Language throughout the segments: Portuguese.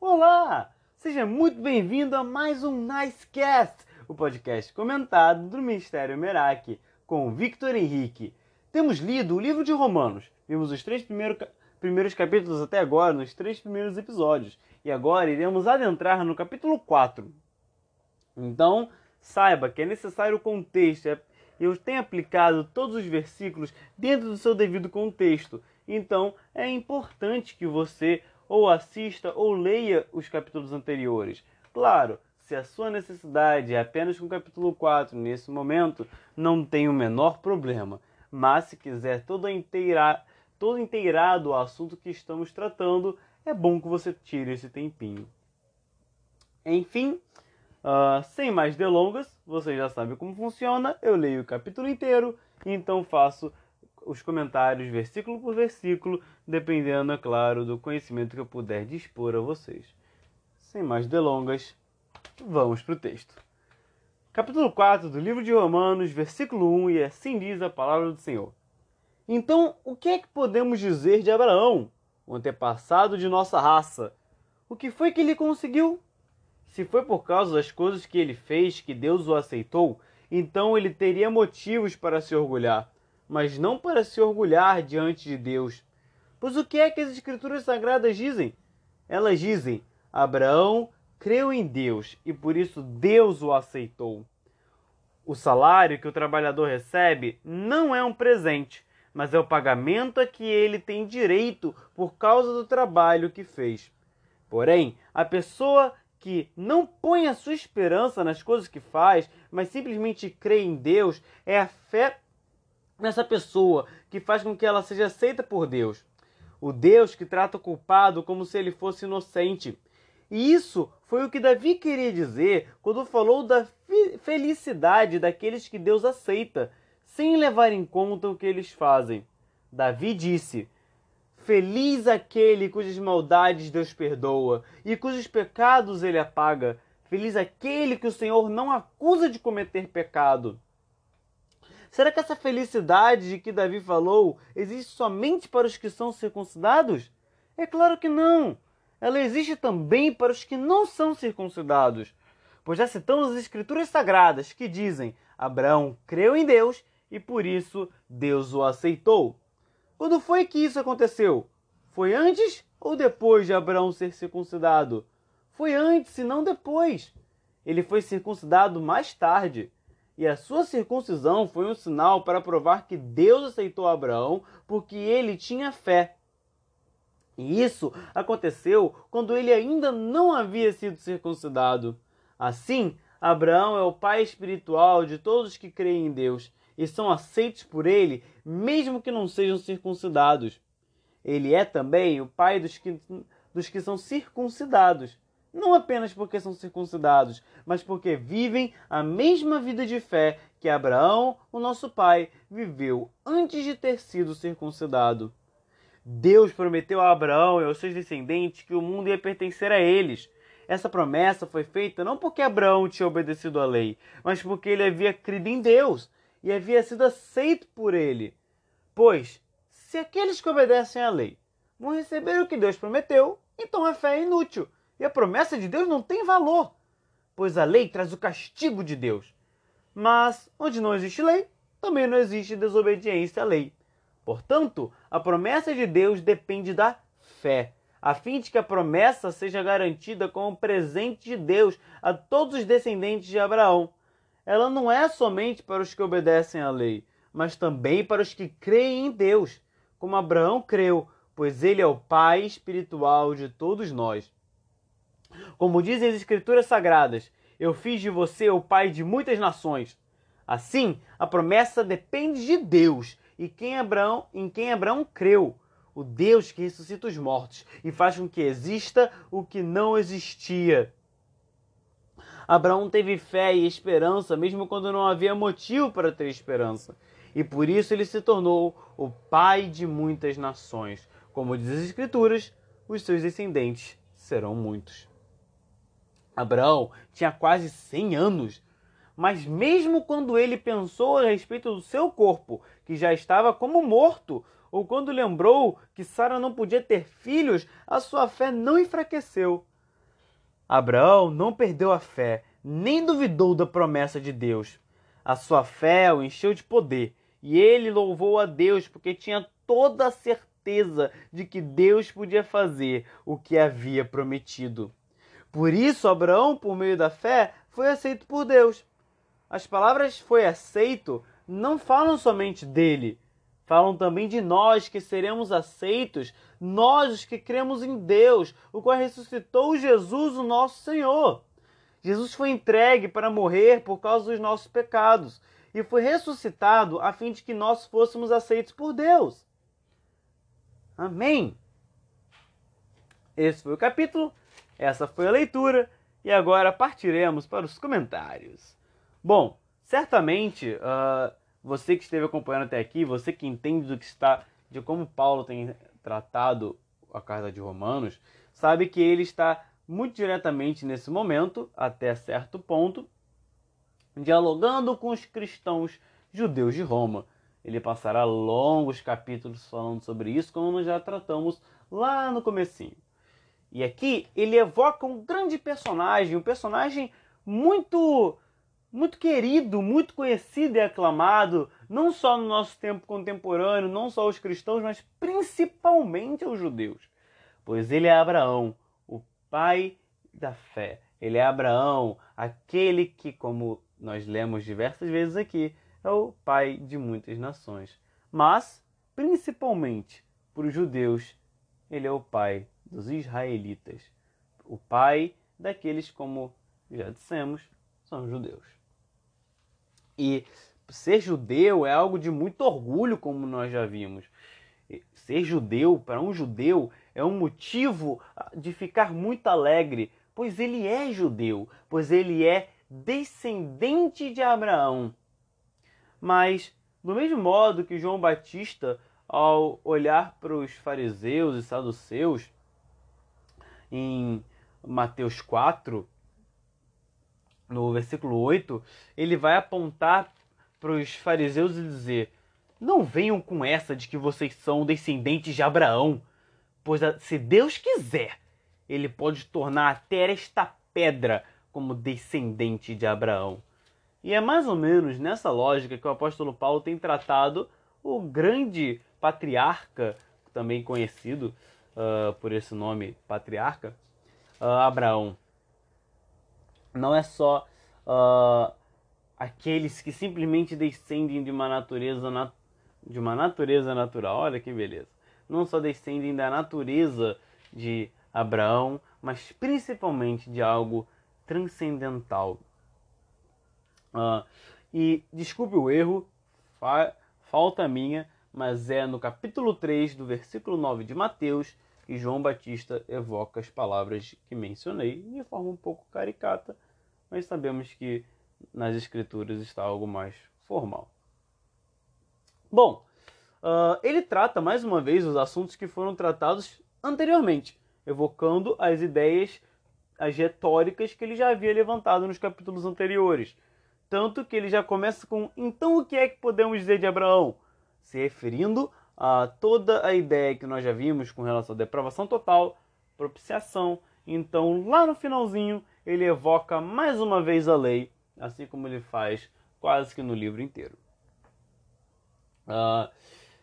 Olá! Seja muito bem-vindo a mais um Nicecast, o podcast comentado do Ministério Merak, com Victor Henrique. Temos lido o livro de Romanos, vimos os três primeiros, primeiros capítulos até agora, nos três primeiros episódios, e agora iremos adentrar no capítulo 4. Então, saiba que é necessário o contexto, é, eu tenho aplicado todos os versículos dentro do seu devido contexto, então é importante que você ou assista ou leia os capítulos anteriores. Claro, se a sua necessidade é apenas com o capítulo 4 nesse momento, não tem o menor problema. Mas se quiser todo, inteira, todo inteirado o assunto que estamos tratando, é bom que você tire esse tempinho. Enfim, uh, sem mais delongas, você já sabe como funciona. Eu leio o capítulo inteiro, então faço os comentários versículo por versículo, dependendo, é claro, do conhecimento que eu puder dispor a vocês. Sem mais delongas, vamos para o texto. Capítulo 4 do livro de Romanos, versículo 1, e assim diz a palavra do Senhor. Então, o que é que podemos dizer de Abraão, o antepassado de nossa raça? O que foi que ele conseguiu? Se foi por causa das coisas que ele fez que Deus o aceitou, então ele teria motivos para se orgulhar mas não para se orgulhar diante de Deus. Pois o que é que as Escrituras Sagradas dizem? Elas dizem: Abraão creu em Deus e por isso Deus o aceitou. O salário que o trabalhador recebe não é um presente, mas é o pagamento a que ele tem direito por causa do trabalho que fez. Porém, a pessoa que não põe a sua esperança nas coisas que faz, mas simplesmente crê em Deus, é a fé nessa pessoa que faz com que ela seja aceita por Deus. O Deus que trata o culpado como se ele fosse inocente. E isso foi o que Davi queria dizer quando falou da felicidade daqueles que Deus aceita, sem levar em conta o que eles fazem. Davi disse: Feliz aquele cujas maldades Deus perdoa e cujos pecados ele apaga. Feliz aquele que o Senhor não acusa de cometer pecado. Será que essa felicidade de que Davi falou existe somente para os que são circuncidados? É claro que não. Ela existe também para os que não são circuncidados. Pois já citamos as Escrituras Sagradas que dizem: Abraão creu em Deus e por isso Deus o aceitou. Quando foi que isso aconteceu? Foi antes ou depois de Abraão ser circuncidado? Foi antes e não depois. Ele foi circuncidado mais tarde e a sua circuncisão foi um sinal para provar que Deus aceitou Abraão porque ele tinha fé. E isso aconteceu quando ele ainda não havia sido circuncidado. Assim, Abraão é o pai espiritual de todos que creem em Deus e são aceitos por ele, mesmo que não sejam circuncidados. Ele é também o pai dos que, dos que são circuncidados não apenas porque são circuncidados, mas porque vivem a mesma vida de fé que Abraão, o nosso pai, viveu antes de ter sido circuncidado. Deus prometeu a Abraão e aos seus descendentes que o mundo ia pertencer a eles. Essa promessa foi feita não porque Abraão tinha obedecido à lei, mas porque ele havia crido em Deus e havia sido aceito por ele. Pois, se aqueles que obedecem à lei vão receber o que Deus prometeu, então a fé é inútil e a promessa de Deus não tem valor, pois a lei traz o castigo de Deus. Mas onde não existe lei, também não existe desobediência à lei. Portanto, a promessa de Deus depende da fé, a fim de que a promessa seja garantida como presente de Deus a todos os descendentes de Abraão. Ela não é somente para os que obedecem à lei, mas também para os que creem em Deus, como Abraão creu, pois ele é o pai espiritual de todos nós. Como dizem as Escrituras Sagradas, eu fiz de você o pai de muitas nações. Assim, a promessa depende de Deus e quem Abraão, em quem Abraão creu, o Deus que ressuscita os mortos e faz com que exista o que não existia. Abraão teve fé e esperança mesmo quando não havia motivo para ter esperança. E por isso ele se tornou o pai de muitas nações. Como diz as Escrituras, os seus descendentes serão muitos. Abraão tinha quase 100 anos, mas mesmo quando ele pensou a respeito do seu corpo, que já estava como morto, ou quando lembrou que Sara não podia ter filhos, a sua fé não enfraqueceu. Abraão não perdeu a fé, nem duvidou da promessa de Deus. A sua fé o encheu de poder, e ele louvou a Deus porque tinha toda a certeza de que Deus podia fazer o que havia prometido. Por isso, Abraão, por meio da fé, foi aceito por Deus. As palavras foi aceito não falam somente dele, falam também de nós que seremos aceitos, nós os que cremos em Deus, o qual ressuscitou Jesus, o nosso Senhor. Jesus foi entregue para morrer por causa dos nossos pecados e foi ressuscitado a fim de que nós fôssemos aceitos por Deus. Amém. Esse foi o capítulo, essa foi a leitura e agora partiremos para os comentários. Bom, certamente uh, você que esteve acompanhando até aqui, você que entende do que está, de como Paulo tem tratado a carta de Romanos, sabe que ele está muito diretamente nesse momento, até certo ponto, dialogando com os cristãos judeus de Roma. Ele passará longos capítulos falando sobre isso, como nós já tratamos lá no comecinho. E aqui ele evoca um grande personagem, um personagem muito muito querido, muito conhecido e aclamado, não só no nosso tempo contemporâneo, não só os cristãos, mas principalmente aos judeus. Pois ele é Abraão, o pai da fé. Ele é Abraão, aquele que, como nós lemos diversas vezes aqui, é o pai de muitas nações. Mas, principalmente para os judeus, ele é o pai dos israelitas, o pai daqueles, como já dissemos, são judeus. E ser judeu é algo de muito orgulho, como nós já vimos. Ser judeu, para um judeu, é um motivo de ficar muito alegre, pois ele é judeu, pois ele é descendente de Abraão. Mas, do mesmo modo que João Batista, ao olhar para os fariseus e saduceus, em Mateus 4, no versículo 8, ele vai apontar para os fariseus e dizer: Não venham com essa de que vocês são descendentes de Abraão, pois se Deus quiser, ele pode tornar até esta pedra como descendente de Abraão. E é mais ou menos nessa lógica que o apóstolo Paulo tem tratado o grande patriarca, também conhecido uh, por esse nome patriarca, uh, Abraão não é só uh, aqueles que simplesmente descendem de uma natureza nat de uma natureza natural. Olha que beleza. Não só descendem da natureza de Abraão, mas principalmente de algo transcendental. Uh, e desculpe o erro, fa falta minha, mas é no capítulo 3 do versículo 9 de Mateus que João Batista evoca as palavras que mencionei de forma um pouco caricata, mas sabemos que nas escrituras está algo mais formal. Bom, uh, ele trata mais uma vez os assuntos que foram tratados anteriormente, evocando as ideias, as retóricas que ele já havia levantado nos capítulos anteriores. Tanto que ele já começa com: então o que é que podemos dizer de Abraão? Se referindo a toda a ideia que nós já vimos com relação à depravação total, propiciação. Então, lá no finalzinho, ele evoca mais uma vez a lei, assim como ele faz quase que no livro inteiro. Uh,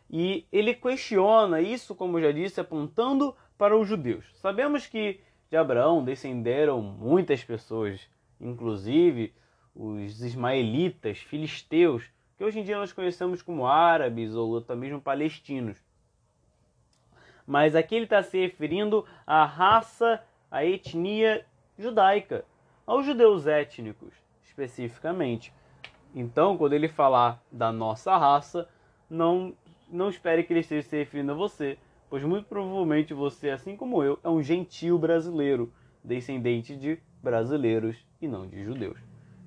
e ele questiona isso, como já disse, apontando para os judeus. Sabemos que de Abraão descenderam muitas pessoas, inclusive os ismaelitas, filisteus, que hoje em dia nós conhecemos como árabes ou até mesmo palestinos. Mas aqui ele está se referindo à raça, à etnia judaica, aos judeus étnicos, especificamente. Então, quando ele falar da nossa raça, não, não espere que ele esteja se referindo a você, pois muito provavelmente você, assim como eu, é um gentio brasileiro, descendente de brasileiros e não de judeus.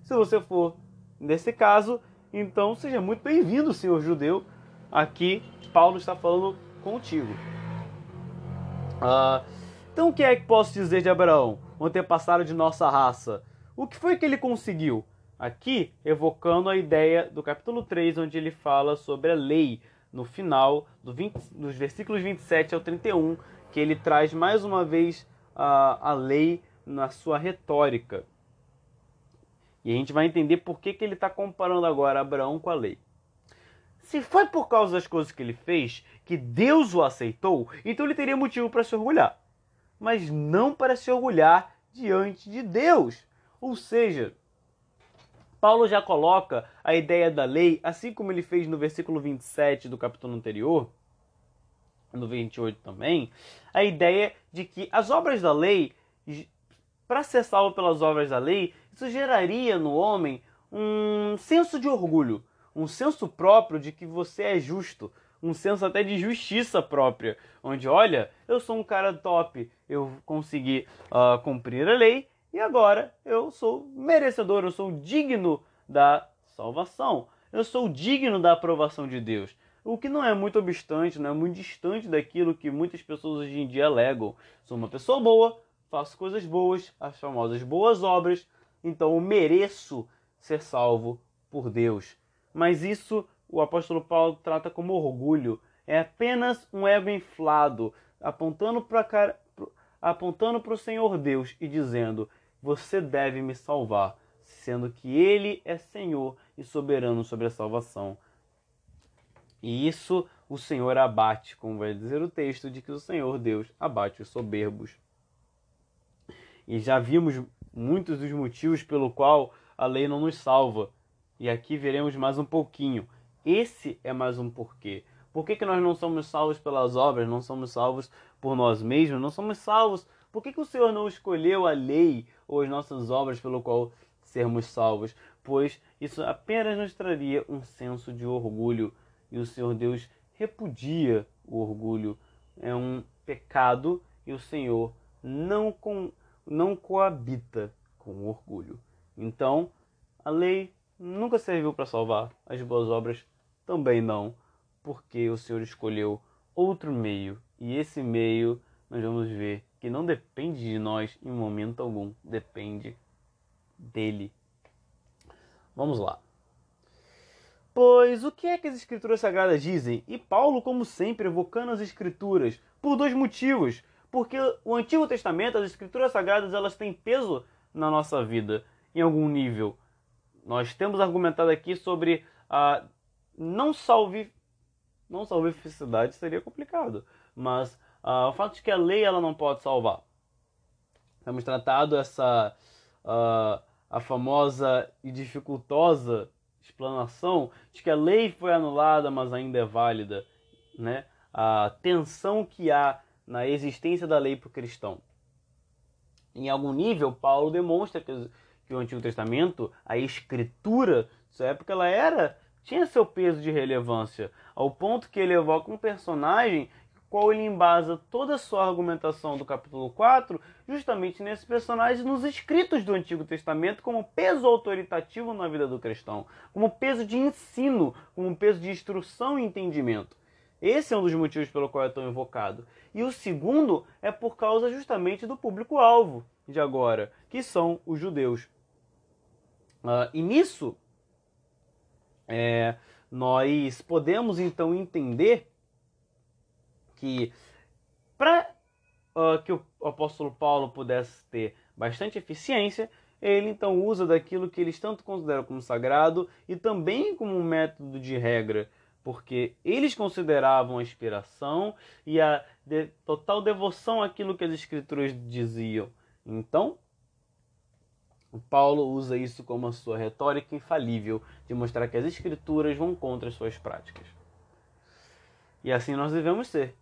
Se você for nesse caso, então seja muito bem-vindo, senhor judeu. Aqui Paulo está falando contigo. Uh, então, o que é que posso dizer de Abraão? um antepassado de nossa raça. O que foi que ele conseguiu? Aqui, evocando a ideia do capítulo 3, onde ele fala sobre a lei, no final do 20, dos versículos 27 ao 31, que ele traz mais uma vez a, a lei na sua retórica. E a gente vai entender por que, que ele está comparando agora Abraão com a lei. Se foi por causa das coisas que ele fez que Deus o aceitou, então ele teria motivo para se orgulhar. Mas não para se orgulhar diante de Deus. Ou seja, Paulo já coloca a ideia da lei, assim como ele fez no versículo 27 do capítulo anterior, no 28 também, a ideia de que as obras da lei, para ser salvo pelas obras da lei, isso geraria no homem um senso de orgulho, um senso próprio de que você é justo, um senso até de justiça própria, onde, olha, eu sou um cara top, eu consegui uh, cumprir a lei e agora eu sou merecedor, eu sou digno da salvação, eu sou digno da aprovação de Deus. O que não é muito obstante, não é muito distante daquilo que muitas pessoas hoje em dia alegam. Sou uma pessoa boa, faço coisas boas, as famosas boas obras, então eu mereço ser salvo por Deus. Mas isso o apóstolo Paulo trata como orgulho. É apenas um ego inflado, apontando para apontando para o Senhor Deus e dizendo: Você deve me salvar, sendo que Ele é Senhor e soberano sobre a salvação. E isso o Senhor abate, como vai dizer o texto, de que o Senhor Deus abate os soberbos. E já vimos muitos dos motivos pelo qual a lei não nos salva. E aqui veremos mais um pouquinho. Esse é mais um porquê. Por que, que nós não somos salvos pelas obras, não somos salvos por nós mesmos, não somos salvos? Por que, que o Senhor não escolheu a lei ou as nossas obras pelo qual sermos salvos? Pois isso apenas nos traria um senso de orgulho e o Senhor Deus repudia o orgulho. É um pecado e o Senhor não, não coabita com o orgulho. Então, a lei nunca serviu para salvar, as boas obras também não, porque o Senhor escolheu outro meio, e esse meio nós vamos ver que não depende de nós em momento algum, depende dele. Vamos lá. Pois o que é que as Escrituras Sagradas dizem? E Paulo, como sempre, evocando as Escrituras por dois motivos. Porque o Antigo Testamento, as Escrituras Sagradas, elas têm peso na nossa vida, em algum nível. Nós temos argumentado aqui sobre a não salve não salvificidade seria complicado, mas uh, o fato de que a lei ela não pode salvar. Temos tratado essa uh, a famosa e dificultosa explanação de que a lei foi anulada, mas ainda é válida, né? A tensão que há na existência da lei para o cristão. Em algum nível, Paulo demonstra que, que o Antigo Testamento, a escritura dessa época, ela era tinha seu peso de relevância, ao ponto que ele evoca um personagem qual ele embasa toda a sua argumentação do capítulo 4 justamente nesse personagem nos escritos do Antigo Testamento como peso autoritativo na vida do cristão, como peso de ensino, como peso de instrução e entendimento. Esse é um dos motivos pelo qual é tão invocado. E o segundo é por causa justamente do público-alvo de agora, que são os judeus. Uh, e nisso, é, nós podemos então entender que para uh, ah, que o apóstolo Paulo pudesse ter bastante eficiência, ele então usa daquilo que eles tanto consideram como sagrado e também como um método de regra, porque eles consideravam a inspiração e a de, total devoção àquilo que as escrituras diziam. Então, Paulo usa isso como a sua retórica infalível de mostrar que as escrituras vão contra as suas práticas. E assim nós devemos ser.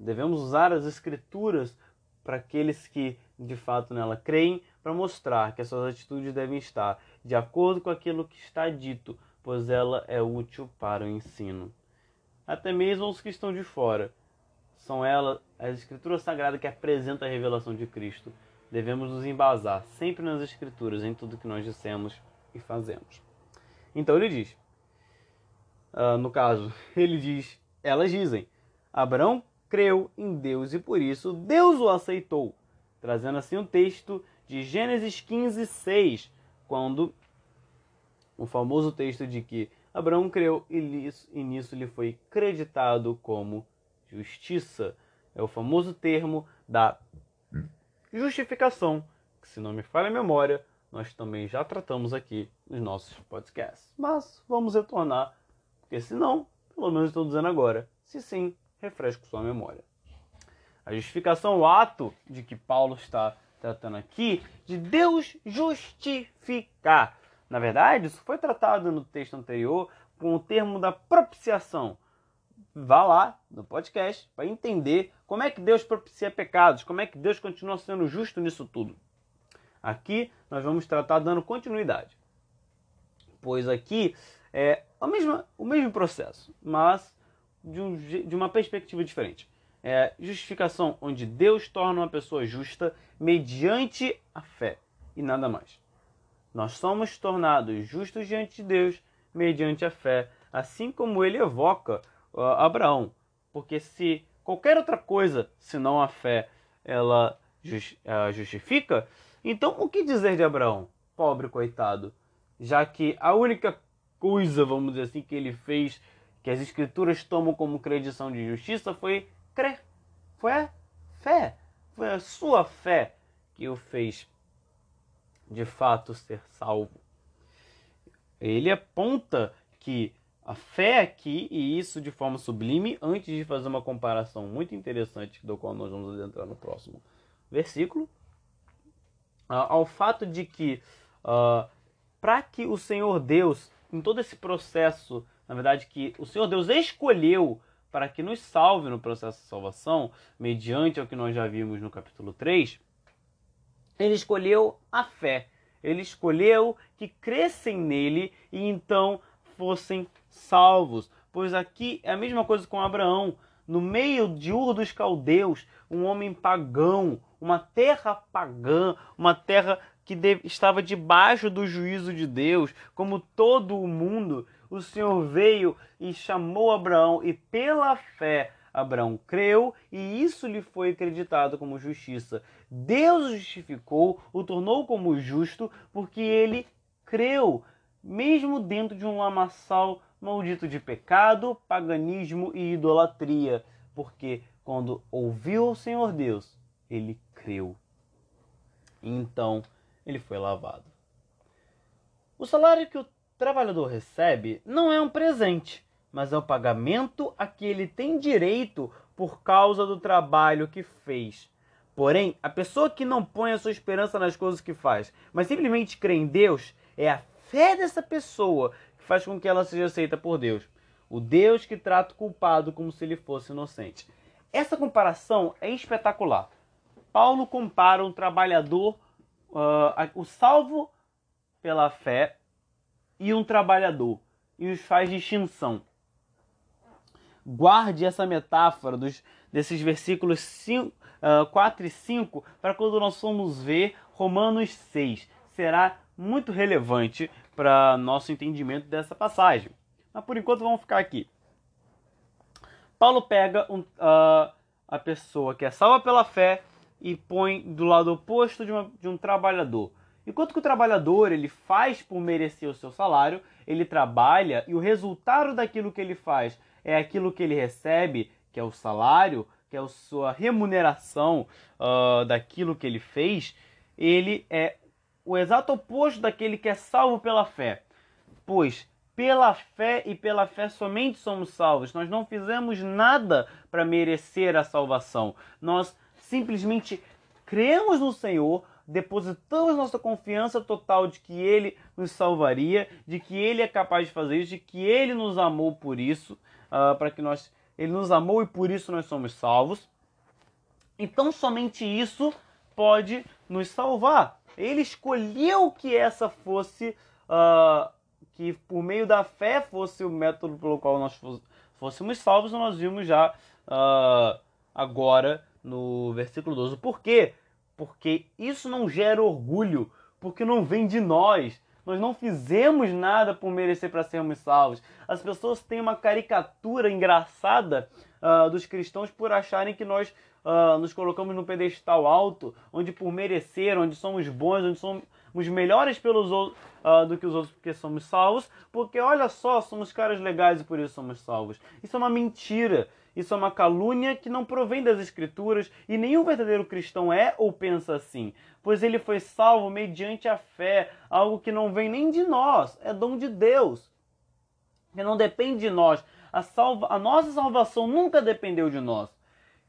Devemos usar as escrituras para aqueles que de fato nela creem, para mostrar que as suas atitudes devem estar de acordo com aquilo que está dito, pois ela é útil para o ensino. Até mesmo os que estão de fora. São elas as escrituras sagradas que apresentam a revelação de Cristo devemos nos embasar sempre nas Escrituras, em tudo que nós dissemos e fazemos. Então ele diz, uh, no caso, ele diz, elas dizem, Abraão creu em Deus e por isso Deus o aceitou, trazendo assim o texto de Gênesis 15, 6, quando o famoso texto de que Abraão creu e nisso lhe foi creditado como justiça. É o famoso termo da justificação, que se não me falha a memória, nós também já tratamos aqui nos nossos podcasts. Mas vamos retornar, porque senão, pelo menos estou dizendo agora, se sim, refresco sua memória. A justificação, o ato de que Paulo está tratando aqui, de Deus justificar. Na verdade, isso foi tratado no texto anterior com o termo da propiciação. Vá lá no podcast para entender como é que Deus propicia pecados, como é que Deus continua sendo justo nisso tudo. Aqui nós vamos tratar dando continuidade, pois aqui é a mesma, o mesmo processo, mas de, um, de uma perspectiva diferente. É justificação onde Deus torna uma pessoa justa mediante a fé e nada mais. Nós somos tornados justos diante de Deus mediante a fé, assim como ele evoca uh, Abraão. Porque se qualquer outra coisa, senão a fé, ela uh, justifica, então, o que dizer de Abraão? Pobre coitado. Já que a única coisa, vamos dizer assim, que ele fez, que as escrituras tomam como credição de justiça, foi crer. Foi a fé. Foi a sua fé que o fez de fato ser salvo. Ele aponta que a fé aqui, e isso de forma sublime, antes de fazer uma comparação muito interessante, do qual nós vamos adentrar no próximo versículo, uh, ao fato de que, uh, para que o Senhor Deus, em todo esse processo, na verdade, que o Senhor Deus escolheu para que nos salve no processo de salvação, mediante o que nós já vimos no capítulo 3, ele escolheu a fé. Ele escolheu que crescem nele e então fossem salvos. Pois aqui é a mesma coisa com Abraão. No meio de Ur dos Caldeus, um homem pagão, uma terra pagã, uma terra que estava debaixo do juízo de Deus, como todo o mundo, o Senhor veio e chamou Abraão, e pela fé Abraão creu, e isso lhe foi acreditado como justiça. Deus o justificou, o tornou como justo, porque ele creu, mesmo dentro de um lamaçal maldito de pecado, paganismo e idolatria, porque quando ouviu o Senhor Deus, ele creu. Então ele foi lavado. O salário que o trabalhador recebe não é um presente, mas é o pagamento a que ele tem direito por causa do trabalho que fez. Porém, a pessoa que não põe a sua esperança nas coisas que faz, mas simplesmente crê em Deus, é a fé dessa pessoa que faz com que ela seja aceita por Deus. O Deus que trata o culpado como se ele fosse inocente. Essa comparação é espetacular. Paulo compara um trabalhador, uh, o salvo pela fé, e um trabalhador, e os faz distinção. Guarde essa metáfora dos, desses versículos 5, uh, 4 e 5 para quando nós formos ver Romanos 6. Será muito relevante para nosso entendimento dessa passagem. Mas por enquanto vamos ficar aqui. Paulo pega um, uh, a pessoa que é salva pela fé e põe do lado oposto de, uma, de um trabalhador. Enquanto que o trabalhador ele faz por merecer o seu salário, ele trabalha e o resultado daquilo que ele faz é aquilo que ele recebe, que é o salário, que é a sua remuneração uh, daquilo que ele fez, ele é o exato oposto daquele que é salvo pela fé. Pois pela fé e pela fé somente somos salvos. Nós não fizemos nada para merecer a salvação. Nós simplesmente cremos no Senhor, depositamos nossa confiança total de que Ele nos salvaria, de que Ele é capaz de fazer isso, de que Ele nos amou por isso, uh, para que nós Ele nos amou e por isso nós somos salvos. Então somente isso pode nos salvar. Ele escolheu que essa fosse uh, que por meio da fé fosse o método pelo qual nós fôssemos salvos. Nós vimos já uh, agora no versículo 12. Por quê? Porque isso não gera orgulho, porque não vem de nós. Nós não fizemos nada por merecer para sermos salvos. As pessoas têm uma caricatura engraçada uh, dos cristãos por acharem que nós uh, nos colocamos no pedestal alto, onde por merecer, onde somos bons, onde somos, melhores pelos uh, do que os outros porque somos salvos, porque olha só, somos caras legais e por isso somos salvos. Isso é uma mentira. Isso é uma calúnia que não provém das Escrituras e nenhum verdadeiro cristão é ou pensa assim, pois ele foi salvo mediante a fé, algo que não vem nem de nós, é dom de Deus, que não depende de nós. A, salva, a nossa salvação nunca dependeu de nós.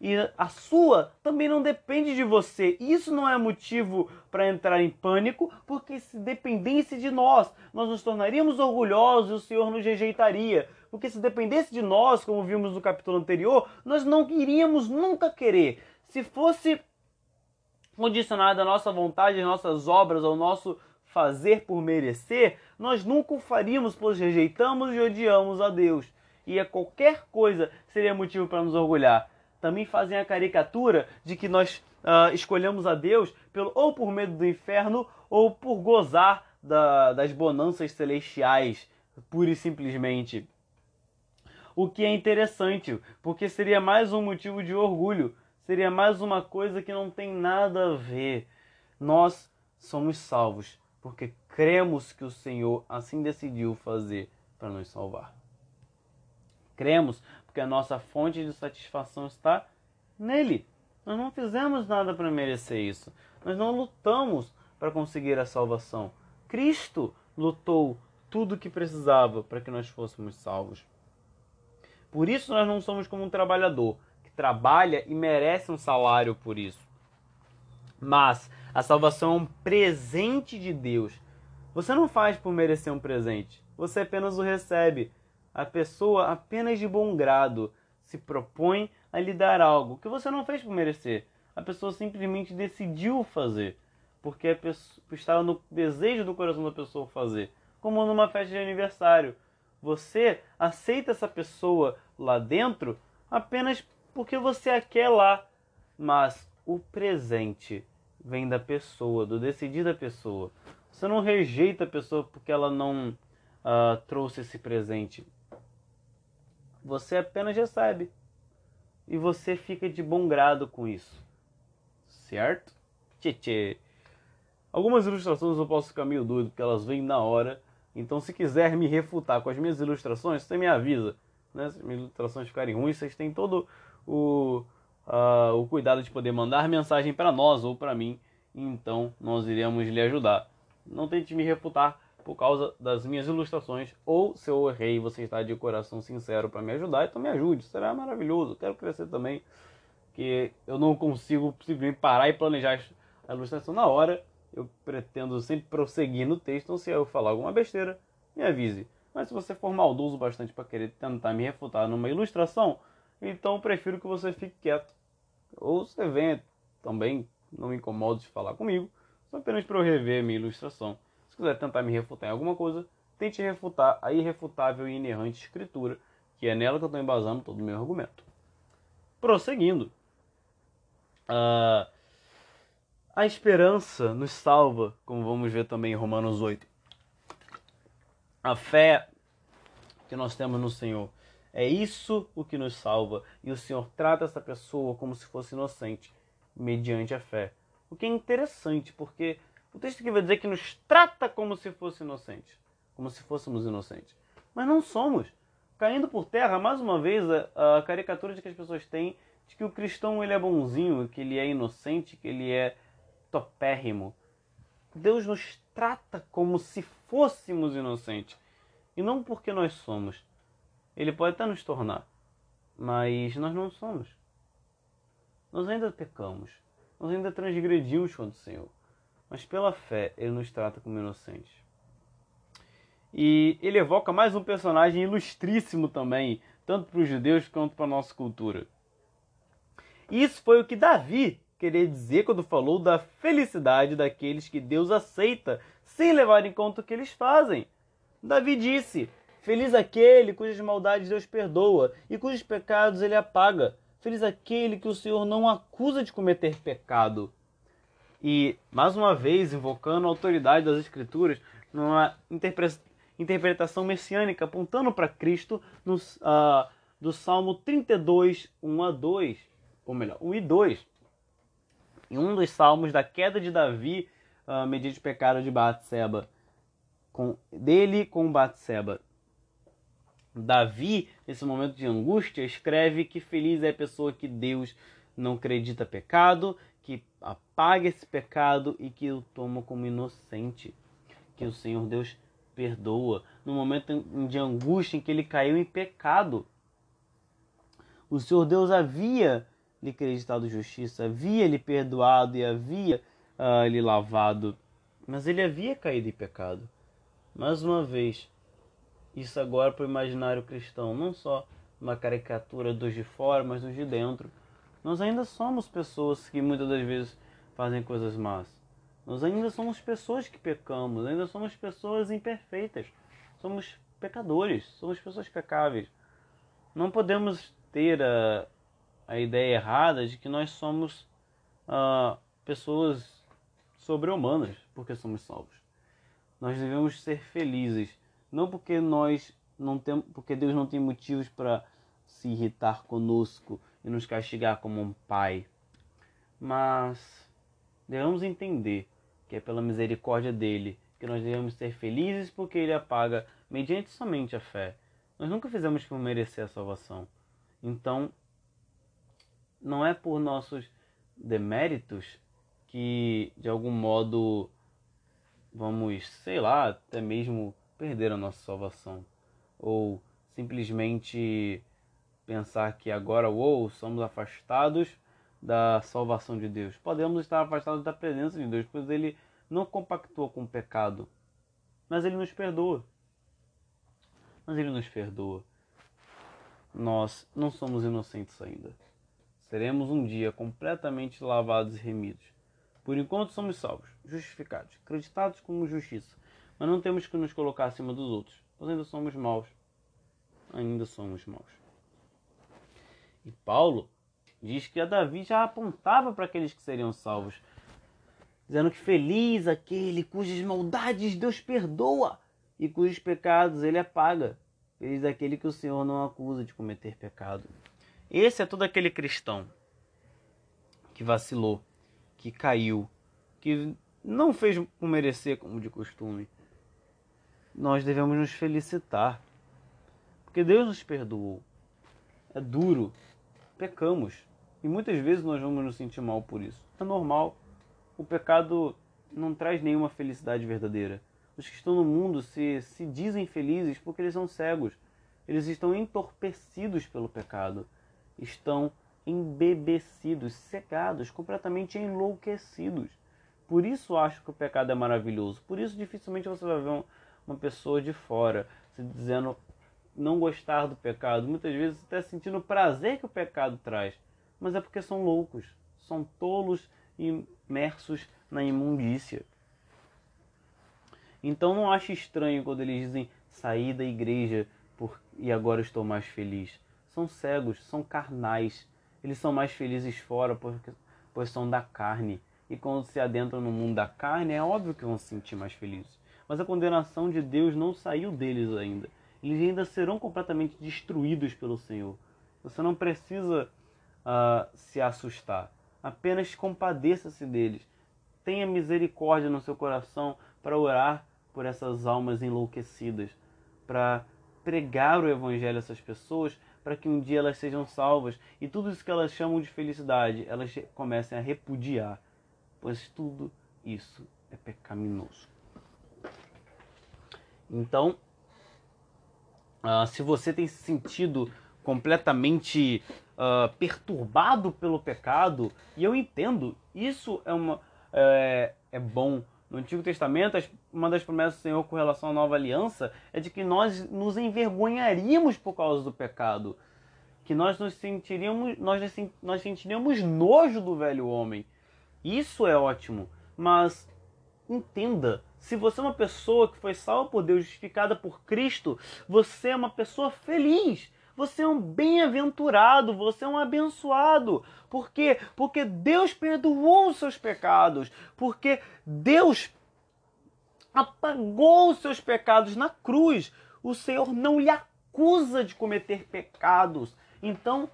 E a sua também não depende de você. Isso não é motivo para entrar em pânico, porque se dependesse de nós, nós nos tornaríamos orgulhosos e o Senhor nos rejeitaria. Porque se dependesse de nós, como vimos no capítulo anterior, nós não iríamos nunca querer. Se fosse condicionado à nossa vontade, às nossas obras, ao nosso fazer por merecer, nós nunca o faríamos, pois rejeitamos e odiamos a Deus. E a qualquer coisa seria motivo para nos orgulhar também fazem a caricatura de que nós uh, escolhemos a Deus pelo, ou por medo do inferno ou por gozar da, das bonanças celestiais, pura e simplesmente. O que é interessante, porque seria mais um motivo de orgulho, seria mais uma coisa que não tem nada a ver. Nós somos salvos porque cremos que o Senhor assim decidiu fazer para nos salvar. Cremos porque a nossa fonte de satisfação está nele. Nós não fizemos nada para merecer isso. Nós não lutamos para conseguir a salvação. Cristo lutou tudo o que precisava para que nós fôssemos salvos. Por isso nós não somos como um trabalhador trabalha e merece um salário por isso. Mas a salvação é um presente de Deus. Você não faz por merecer um presente, você apenas o recebe a pessoa apenas de bom grado se propõe a lhe dar algo que você não fez por merecer. A pessoa simplesmente decidiu fazer, porque pessoa, estava no desejo do coração da pessoa fazer. Como numa festa de aniversário. Você aceita essa pessoa lá dentro apenas porque você quer lá. Mas o presente vem da pessoa, do decidir da pessoa. Você não rejeita a pessoa porque ela não uh, trouxe esse presente. Você apenas recebe. E você fica de bom grado com isso. Certo? Tchê, tchê. Algumas ilustrações eu posso ficar meio doido, porque elas vêm na hora. Então, se quiser me refutar com as minhas ilustrações, você me avisa. Né? Se as minhas ilustrações ficarem ruins, vocês têm todo o, uh, o cuidado de poder mandar mensagem para nós ou para mim. Então, nós iremos lhe ajudar. Não tente me refutar por causa das minhas ilustrações, ou se eu errei e você está de coração sincero para me ajudar, então me ajude, será maravilhoso. quero crescer também, que eu não consigo simplesmente parar e planejar a ilustração na hora. Eu pretendo sempre prosseguir no texto, então se eu falar alguma besteira, me avise. Mas se você for maldoso bastante para querer tentar me refutar numa ilustração, então prefiro que você fique quieto. Ou você venha também, não me incomode de falar comigo, só apenas para eu rever minha ilustração quiser tentar me refutar em alguma coisa, tente refutar a irrefutável e inerrante escritura, que é nela que eu estou embasando todo o meu argumento. Prosseguindo. Uh, a esperança nos salva, como vamos ver também em Romanos 8. A fé que nós temos no Senhor. É isso o que nos salva. E o Senhor trata essa pessoa como se fosse inocente, mediante a fé. O que é interessante, porque o texto aqui vai dizer que nos trata como se fosse inocentes, como se fôssemos inocentes. Mas não somos. Caindo por terra, mais uma vez, a, a caricatura de que as pessoas têm de que o cristão ele é bonzinho, que ele é inocente, que ele é topérrimo. Deus nos trata como se fôssemos inocentes. E não porque nós somos. Ele pode até nos tornar, mas nós não somos. Nós ainda pecamos. Nós ainda transgredimos contra o Senhor mas pela fé ele nos trata como inocentes. E ele evoca mais um personagem ilustríssimo também, tanto para os judeus quanto para a nossa cultura. Isso foi o que Davi queria dizer quando falou da felicidade daqueles que Deus aceita, sem levar em conta o que eles fazem. Davi disse: Feliz aquele cujas maldades Deus perdoa e cujos pecados ele apaga. Feliz aquele que o Senhor não acusa de cometer pecado. E, mais uma vez, invocando a autoridade das Escrituras, numa interpretação messiânica, apontando para Cristo, no, uh, do Salmo 32, 1 a 2, ou melhor, 1 e 2. Em um dos salmos da queda de Davi, uh, mediante o pecado de Batseba, com, dele com Batseba. Davi, nesse momento de angústia, escreve que feliz é a pessoa que Deus não acredita pecado, que apaga esse pecado e que o toma como inocente, que o Senhor Deus perdoa no momento de angústia em que ele caiu em pecado. O Senhor Deus havia lhe acreditado justiça, havia lhe perdoado e havia uh, lhe lavado, mas ele havia caído em pecado. Mais uma vez, isso agora para o imaginário cristão, não só uma caricatura dos de fora, mas dos de dentro. Nós ainda somos pessoas que muitas das vezes fazem coisas más. Nós ainda somos pessoas que pecamos, ainda somos pessoas imperfeitas. Somos pecadores, somos pessoas pecáveis. Não podemos ter a, a ideia errada de que nós somos uh, pessoas sobre-humanas porque somos salvos. Nós devemos ser felizes, não porque nós não temos, porque Deus não tem motivos para se irritar conosco e nos castigar como um pai, mas devemos entender que é pela misericórdia dele que nós devemos ser felizes porque ele apaga mediante somente a fé. Nós nunca fizemos por merecer a salvação. Então, não é por nossos deméritos que de algum modo vamos, sei lá, até mesmo perder a nossa salvação ou simplesmente pensar que agora ou somos afastados da salvação de Deus. Podemos estar afastados da presença de Deus, pois ele não compactua com o pecado, mas ele nos perdoa. Mas ele nos perdoa. Nós não somos inocentes ainda. Seremos um dia completamente lavados e remidos. Por enquanto somos salvos, justificados, acreditados como justiça, mas não temos que nos colocar acima dos outros. Nós ainda somos maus. Ainda somos maus. E Paulo diz que a Davi já apontava para aqueles que seriam salvos, dizendo que feliz aquele cujas maldades Deus perdoa e cujos pecados ele apaga. Feliz aquele que o Senhor não acusa de cometer pecado. Esse é todo aquele cristão que vacilou, que caiu, que não fez por merecer como de costume. Nós devemos nos felicitar, porque Deus nos perdoou. É duro, pecamos, e muitas vezes nós vamos nos sentir mal por isso. É normal. O pecado não traz nenhuma felicidade verdadeira. Os que estão no mundo se, se dizem felizes porque eles são cegos. Eles estão entorpecidos pelo pecado estão embebecidos, cegados, completamente enlouquecidos. Por isso acho que o pecado é maravilhoso. Por isso dificilmente você vai ver uma pessoa de fora se dizendo não gostar do pecado, muitas vezes até sentindo o prazer que o pecado traz, mas é porque são loucos, são tolos imersos na imundícia. Então não ache estranho quando eles dizem sair da igreja por... e agora estou mais feliz são cegos, são carnais. Eles são mais felizes fora porque, pois são da carne. E quando se adentram no mundo da carne, é óbvio que vão se sentir mais felizes. Mas a condenação de Deus não saiu deles ainda. Eles ainda serão completamente destruídos pelo Senhor. Você não precisa uh, se assustar. Apenas compadeça-se deles. Tenha misericórdia no seu coração para orar por essas almas enlouquecidas, para pregar o evangelho a essas pessoas para que um dia elas sejam salvas e tudo isso que elas chamam de felicidade, elas comecem a repudiar, pois tudo isso é pecaminoso. Então, uh, se você tem se sentido completamente uh, perturbado pelo pecado, e eu entendo, isso é, uma, é, é bom no Antigo Testamento, uma das promessas do Senhor com relação à nova aliança é de que nós nos envergonharíamos por causa do pecado. Que nós nos sentiríamos, nós, nós sentiríamos nojo do velho homem. Isso é ótimo. Mas entenda, se você é uma pessoa que foi salva por Deus, justificada por Cristo, você é uma pessoa feliz. Você é um bem-aventurado, você é um abençoado. Por quê? Porque Deus perdoou os seus pecados. Porque Deus apagou os seus pecados na cruz. O Senhor não lhe acusa de cometer pecados. Então,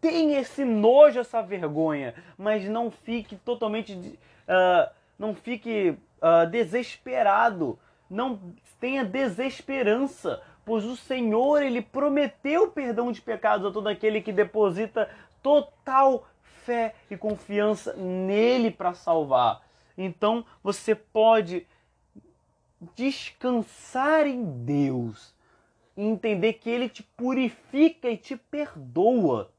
tenha esse nojo, essa vergonha, mas não fique totalmente. Uh, não fique uh, desesperado, não tenha desesperança, pois o Senhor ele prometeu perdão de pecados a todo aquele que deposita total fé e confiança nele para salvar. Então você pode descansar em Deus e entender que ele te purifica e te perdoa.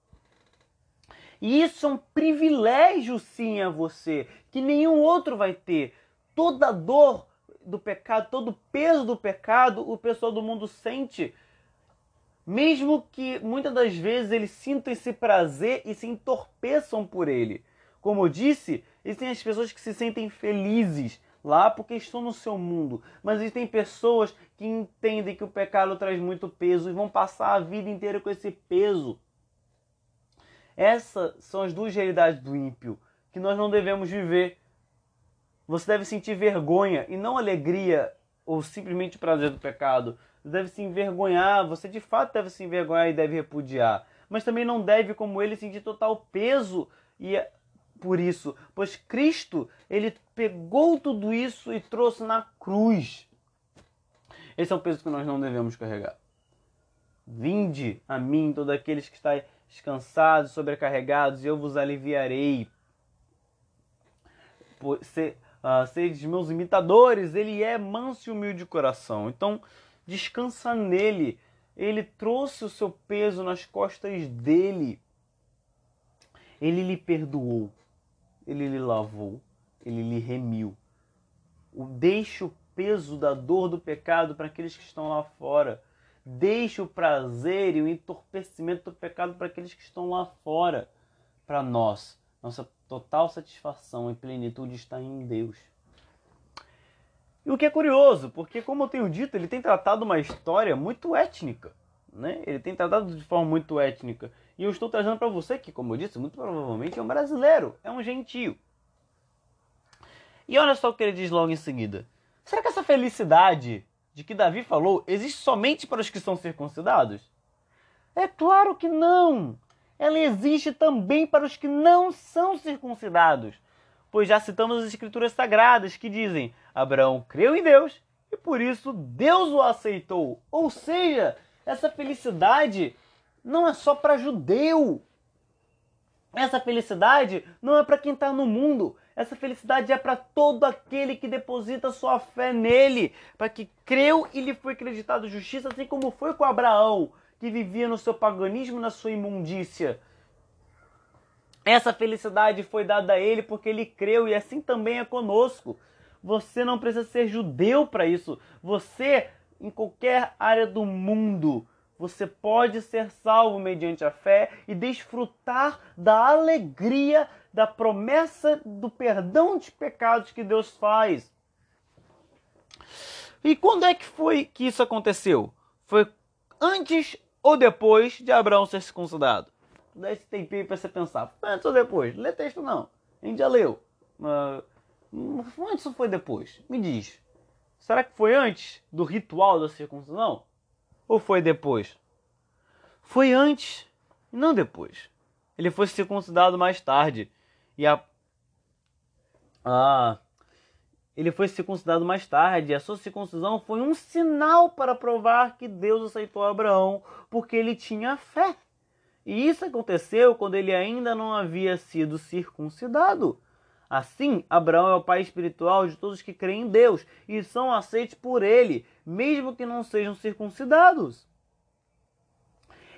E isso é um privilégio sim a você, que nenhum outro vai ter. Toda dor do pecado, todo peso do pecado, o pessoal do mundo sente. Mesmo que muitas das vezes eles sintam esse prazer e se entorpeçam por ele. Como eu disse, existem as pessoas que se sentem felizes lá porque estão no seu mundo. Mas existem pessoas que entendem que o pecado traz muito peso e vão passar a vida inteira com esse peso. Essas são as duas realidades do ímpio que nós não devemos viver. Você deve sentir vergonha e não alegria ou simplesmente prazer do pecado. Você deve se envergonhar, você de fato deve se envergonhar e deve repudiar. Mas também não deve, como ele, sentir total peso e é por isso, pois Cristo, ele pegou tudo isso e trouxe na cruz. Esse é um peso que nós não devemos carregar. Vinde a mim, todos aqueles que estão descansados, sobrecarregados, e eu vos aliviarei. Se, uh, sedes meus imitadores, ele é manso e humilde de coração. Então, descansa nele. Ele trouxe o seu peso nas costas dele. Ele lhe perdoou. Ele lhe lavou. Ele lhe remiu. Deixe o peso da dor do pecado para aqueles que estão lá fora. Deixe o prazer e o entorpecimento do pecado para aqueles que estão lá fora. Para nós, nossa total satisfação e plenitude está em Deus. E o que é curioso, porque como eu tenho dito, ele tem tratado uma história muito étnica, né? Ele tem tratado de forma muito étnica. E eu estou trazendo para você que, como eu disse, muito provavelmente é um brasileiro, é um gentio. E olha só o que ele diz logo em seguida. Será que essa felicidade de que Davi falou existe somente para os que são circuncidados? É claro que não! Ela existe também para os que não são circuncidados. Pois já citamos as escrituras sagradas que dizem: Abraão creu em Deus e por isso Deus o aceitou. Ou seja, essa felicidade não é só para judeu. Essa felicidade não é para quem está no mundo. Essa felicidade é para todo aquele que deposita sua fé nele, para que creu e lhe foi acreditado justiça, assim como foi com Abraão, que vivia no seu paganismo, na sua imundícia. Essa felicidade foi dada a ele porque ele creu e assim também é conosco. Você não precisa ser judeu para isso. Você, em qualquer área do mundo, você pode ser salvo mediante a fé e desfrutar da alegria da promessa do perdão de pecados que Deus faz. E quando é que foi que isso aconteceu? Foi antes ou depois de Abraão ser circuncidado? Dá esse tempinho para você pensar. Antes ou depois? Lê texto não. A gente já leu. Uh, antes ou foi depois? Me diz. Será que foi antes do ritual da circuncisão? Ou foi depois? Foi antes e não depois. Ele foi circuncidado mais tarde. E a. Ah, ele foi circuncidado mais tarde. A sua circuncisão foi um sinal para provar que Deus aceitou Abraão, porque ele tinha fé. E isso aconteceu quando ele ainda não havia sido circuncidado. Assim, Abraão é o pai espiritual de todos que creem em Deus e são aceitos por ele, mesmo que não sejam circuncidados.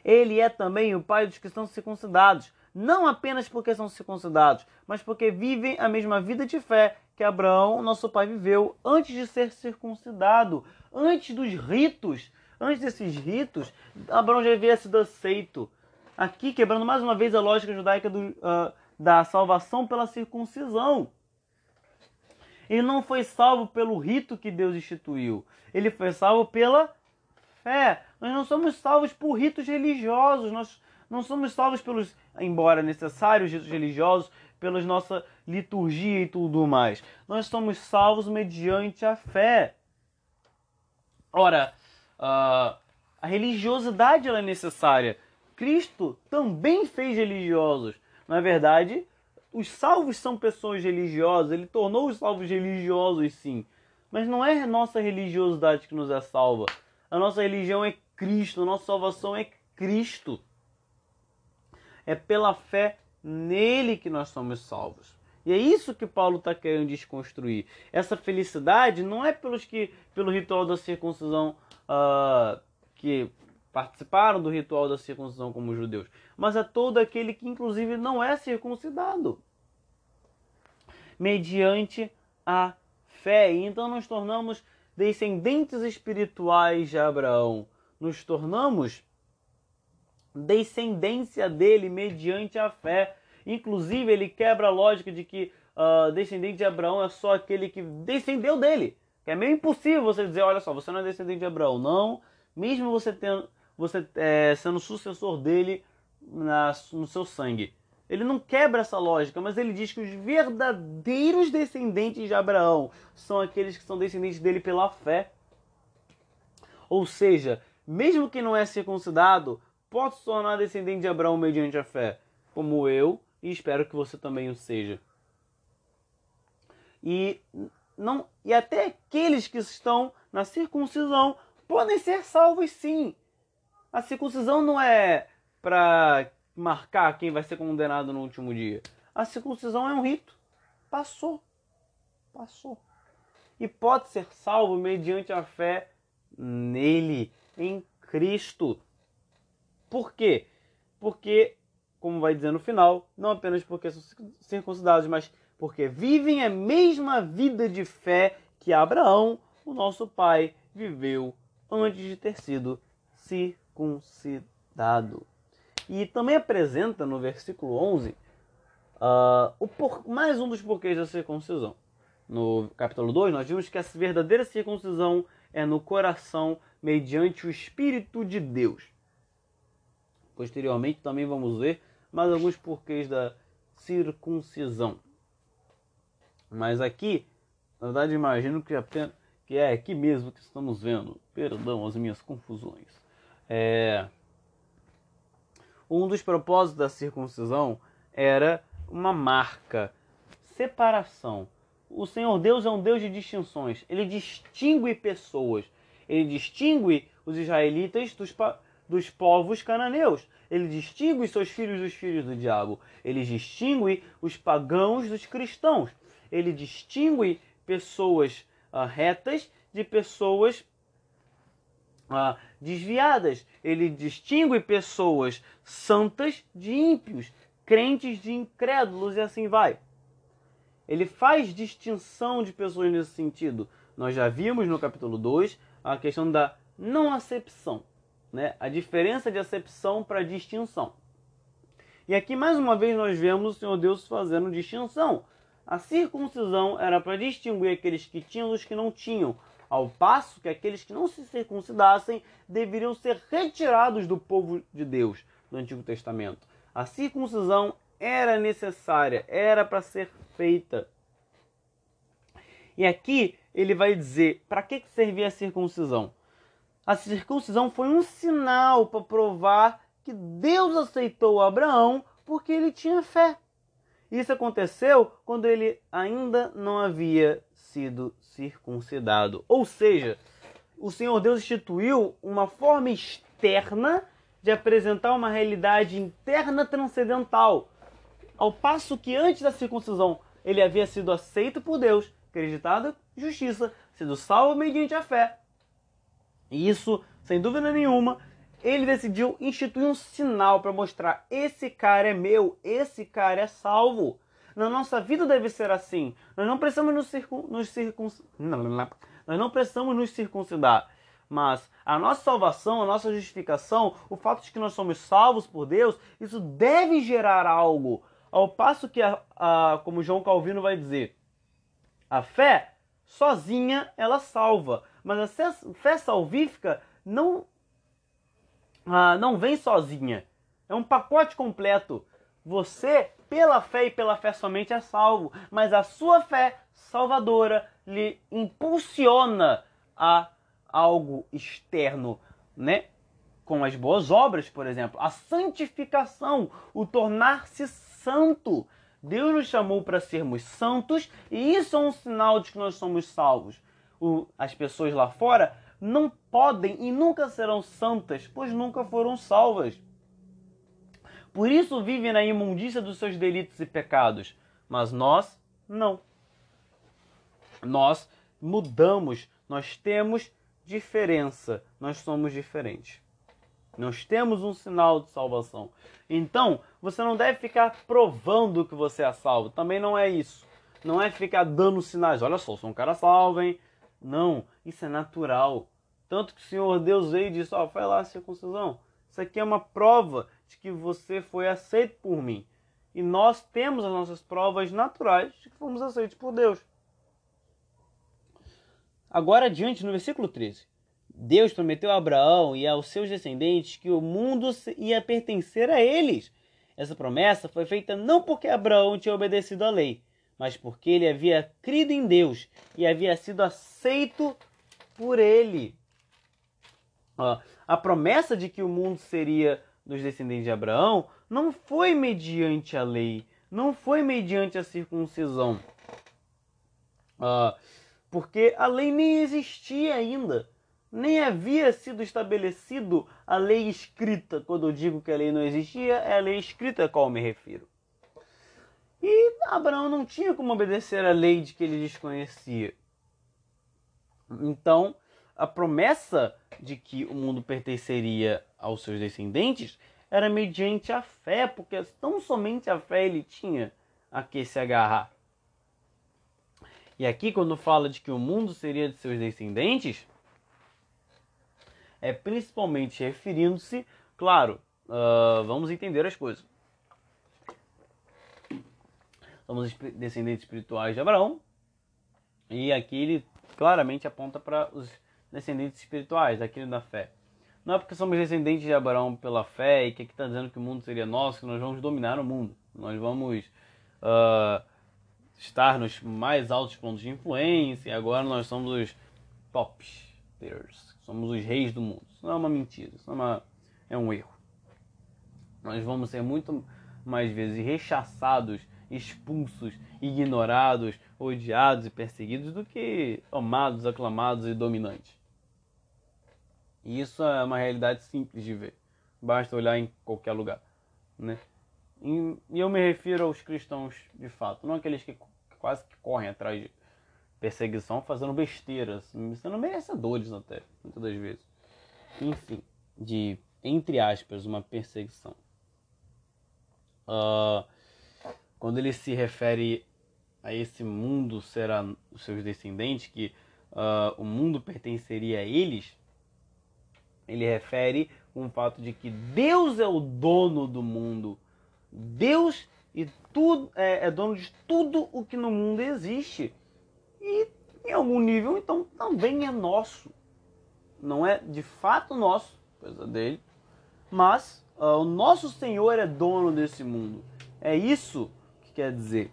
Ele é também o pai dos que são circuncidados, não apenas porque são circuncidados, mas porque vivem a mesma vida de fé que Abraão, nosso pai, viveu antes de ser circuncidado, antes dos ritos. Antes desses ritos, Abraão já havia sido aceito. Aqui, quebrando mais uma vez a lógica judaica do, uh, da salvação pela circuncisão. Ele não foi salvo pelo rito que Deus instituiu. Ele foi salvo pela fé. Nós não somos salvos por ritos religiosos. Nós não somos salvos pelos, embora necessários ritos religiosos, pela nossa liturgia e tudo mais. Nós somos salvos mediante a fé. Ora, uh, a religiosidade é necessária. Cristo também fez religiosos. Na verdade, os salvos são pessoas religiosas, ele tornou os salvos religiosos sim. Mas não é a nossa religiosidade que nos é salva. A nossa religião é Cristo, a nossa salvação é Cristo. É pela fé nele que nós somos salvos. E é isso que Paulo está querendo desconstruir. Essa felicidade não é pelos que, pelo ritual da circuncisão, uh, que participaram do ritual da circuncisão como judeus, mas é todo aquele que, inclusive, não é circuncidado, mediante a fé. E então nos tornamos descendentes espirituais de Abraão, nos tornamos descendência dele mediante a fé. Inclusive, ele quebra a lógica de que uh, descendente de Abraão é só aquele que descendeu dele. É meio impossível você dizer, olha só, você não é descendente de Abraão. Não, mesmo você, tendo, você é, sendo sucessor dele na, no seu sangue. Ele não quebra essa lógica, mas ele diz que os verdadeiros descendentes de Abraão são aqueles que são descendentes dele pela fé. Ou seja, mesmo que não é circuncidado, pode se tornar descendente de Abraão mediante a fé, como eu e espero que você também o seja. E não e até aqueles que estão na circuncisão podem ser salvos sim. A circuncisão não é para marcar quem vai ser condenado no último dia. A circuncisão é um rito. Passou. Passou. E pode ser salvo mediante a fé nele, em Cristo. Por quê? Porque, como vai dizer no final, não apenas porque são circuncidados, mas porque vivem a mesma vida de fé que Abraão, o nosso pai, viveu antes de ter sido circuncidado. E também apresenta no versículo 11 uh, ah, o por... mais um dos porquês da circuncisão. No capítulo 2, nós vimos que a verdadeira circuncisão é no coração mediante o Espírito de Deus. Posteriormente também vamos ver mais alguns porquês da circuncisão. Mas aqui, na verdade, imagino que, apenas, que é aqui mesmo que estamos vendo. Perdão as minhas confusões. É, um dos propósitos da circuncisão era uma marca, separação. O Senhor Deus é um Deus de distinções. Ele distingue pessoas. Ele distingue os israelitas dos, dos povos cananeus. Ele distingue seus filhos dos filhos do diabo. Ele distingue os pagãos dos cristãos. Ele distingue pessoas uh, retas de pessoas ah, desviadas. Ele distingue pessoas santas de ímpios, crentes de incrédulos e assim vai. Ele faz distinção de pessoas nesse sentido. Nós já vimos no capítulo 2 a questão da não acepção, né? a diferença de acepção para distinção. E aqui mais uma vez nós vemos o Senhor Deus fazendo distinção. A circuncisão era para distinguir aqueles que tinham dos que não tinham, ao passo que aqueles que não se circuncidassem deveriam ser retirados do povo de Deus do Antigo Testamento. A circuncisão era necessária, era para ser feita. E aqui ele vai dizer para que servia a circuncisão. A circuncisão foi um sinal para provar que Deus aceitou Abraão porque ele tinha fé. Isso aconteceu quando ele ainda não havia sido circuncidado. Ou seja, o Senhor Deus instituiu uma forma externa de apresentar uma realidade interna transcendental. Ao passo que antes da circuncisão ele havia sido aceito por Deus, acreditado justiça, sido salvo mediante a fé. E isso, sem dúvida nenhuma, ele decidiu instituir um sinal para mostrar: esse cara é meu, esse cara é salvo. Na nossa vida deve ser assim. Nós não precisamos nos, circun... nos circun... Nós não precisamos nos circuncidar. Mas a nossa salvação, a nossa justificação, o fato de que nós somos salvos por Deus, isso deve gerar algo. Ao passo que, a, a, como João Calvino vai dizer, a fé sozinha ela salva, mas a fé salvífica não, ah, não vem sozinha. É um pacote completo. Você pela fé e pela fé somente é salvo, mas a sua fé salvadora lhe impulsiona a algo externo, né? Com as boas obras, por exemplo, a santificação, o tornar-se santo, Deus nos chamou para sermos santos e isso é um sinal de que nós somos salvos. O, as pessoas lá fora não podem e nunca serão santas, pois nunca foram salvas. Por isso vivem na imundícia dos seus delitos e pecados. Mas nós não. Nós mudamos, nós temos diferença, nós somos diferentes. Nós temos um sinal de salvação. Então, você não deve ficar provando que você é salvo. Também não é isso. Não é ficar dando sinais. Olha só, sou um cara salvo, hein? Não, isso é natural. Tanto que o Senhor Deus veio e disse: Ó, oh, vai lá a circuncisão. Isso aqui é uma prova de que você foi aceito por mim. E nós temos as nossas provas naturais de que fomos aceitos por Deus. Agora adiante, no versículo 13. Deus prometeu a Abraão e aos seus descendentes que o mundo ia pertencer a eles. Essa promessa foi feita não porque Abraão tinha obedecido à lei, mas porque ele havia crido em Deus e havia sido aceito por ele. A promessa de que o mundo seria dos descendentes de Abraão não foi mediante a lei, não foi mediante a circuncisão, porque a lei nem existia ainda nem havia sido estabelecido a lei escrita. Quando eu digo que a lei não existia, é a lei escrita a qual me refiro. E Abraão não tinha como obedecer a lei de que ele desconhecia. Então, a promessa de que o mundo pertenceria aos seus descendentes era mediante a fé, porque tão somente a fé ele tinha a que se agarrar. E aqui, quando fala de que o mundo seria de seus descendentes, é principalmente referindo-se, claro, uh, vamos entender as coisas. Somos descendentes espirituais de Abraão, e aqui ele claramente aponta para os descendentes espirituais, daquele da fé. Não é porque somos descendentes de Abraão pela fé e que aqui está dizendo que o mundo seria nosso, que nós vamos dominar o mundo. Nós vamos uh, estar nos mais altos pontos de influência e agora nós somos os tops players. Somos os reis do mundo. Isso não é uma mentira, isso é, uma, é um erro. Nós vamos ser muito mais vezes rechaçados, expulsos, ignorados, odiados e perseguidos do que amados, aclamados e dominantes. E isso é uma realidade simples de ver. Basta olhar em qualquer lugar. Né? E eu me refiro aos cristãos de fato, não aqueles que quase que correm atrás de perseguição fazendo besteiras, sendo merecedores até, muitas das vezes. Enfim, de, entre aspas, uma perseguição. Uh, quando ele se refere a esse mundo será os seus descendentes, que uh, o mundo pertenceria a eles, ele refere o fato de que Deus é o dono do mundo. Deus e tudo é, é dono de tudo o que no mundo existe. E em algum nível, então, também é nosso. Não é de fato nosso, coisa dele, mas uh, o nosso Senhor é dono desse mundo. É isso que quer dizer.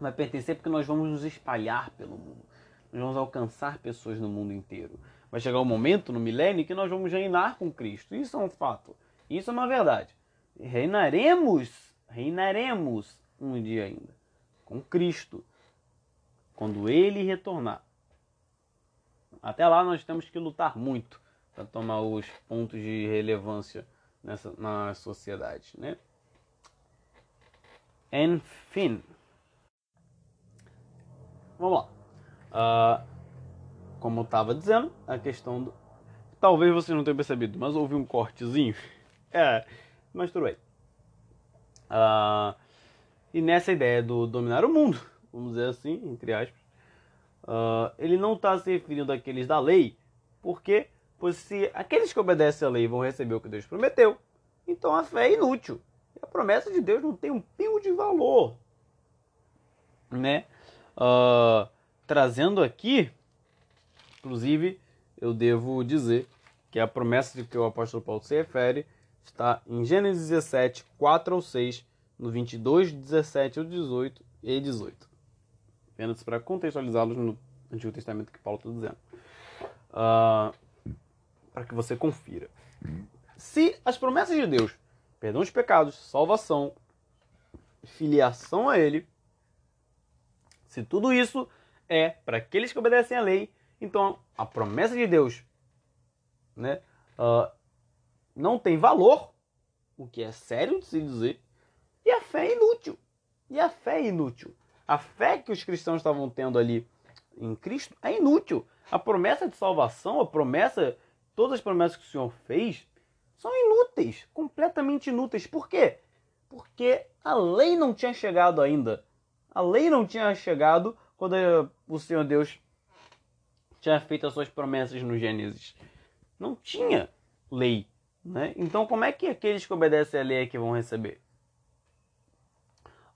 Vai pertencer porque nós vamos nos espalhar pelo mundo. Nós vamos alcançar pessoas no mundo inteiro. Vai chegar um momento no milênio que nós vamos reinar com Cristo. Isso é um fato. Isso é uma verdade. Reinaremos, reinaremos um dia ainda com Cristo quando ele retornar. Até lá nós temos que lutar muito para tomar os pontos de relevância nessa, na sociedade, né? Enfim. Vamos lá. Uh, como eu estava dizendo, a questão do... Talvez você não tenha percebido, mas houve um cortezinho. é, mas tudo bem. Uh, e nessa ideia do dominar o mundo, vamos dizer assim, entre aspas, uh, ele não está se referindo àqueles da lei, porque pois se aqueles que obedecem à lei vão receber o que Deus prometeu, então a fé é inútil. E a promessa de Deus não tem um pingo de valor. Né? Uh, trazendo aqui, inclusive, eu devo dizer que a promessa de que o apóstolo Paulo se refere está em Gênesis 17, 4 ao 6, no 22, 17 ao 18 e 18 apenas para contextualizá-los no Antigo Testamento que Paulo está dizendo. Uh, para que você confira. Se as promessas de Deus, perdão de pecados, salvação, filiação a Ele, se tudo isso é para aqueles que obedecem à lei, então a promessa de Deus né, uh, não tem valor, o que é sério de se dizer, e a fé é inútil. E a fé é inútil. A fé que os cristãos estavam tendo ali em Cristo é inútil. A promessa de salvação, a promessa, todas as promessas que o Senhor fez, são inúteis, completamente inúteis. Por quê? Porque a lei não tinha chegado ainda. A lei não tinha chegado quando o Senhor Deus tinha feito as suas promessas no Gênesis. Não tinha lei. Né? Então, como é que aqueles que obedecem à lei é que vão receber?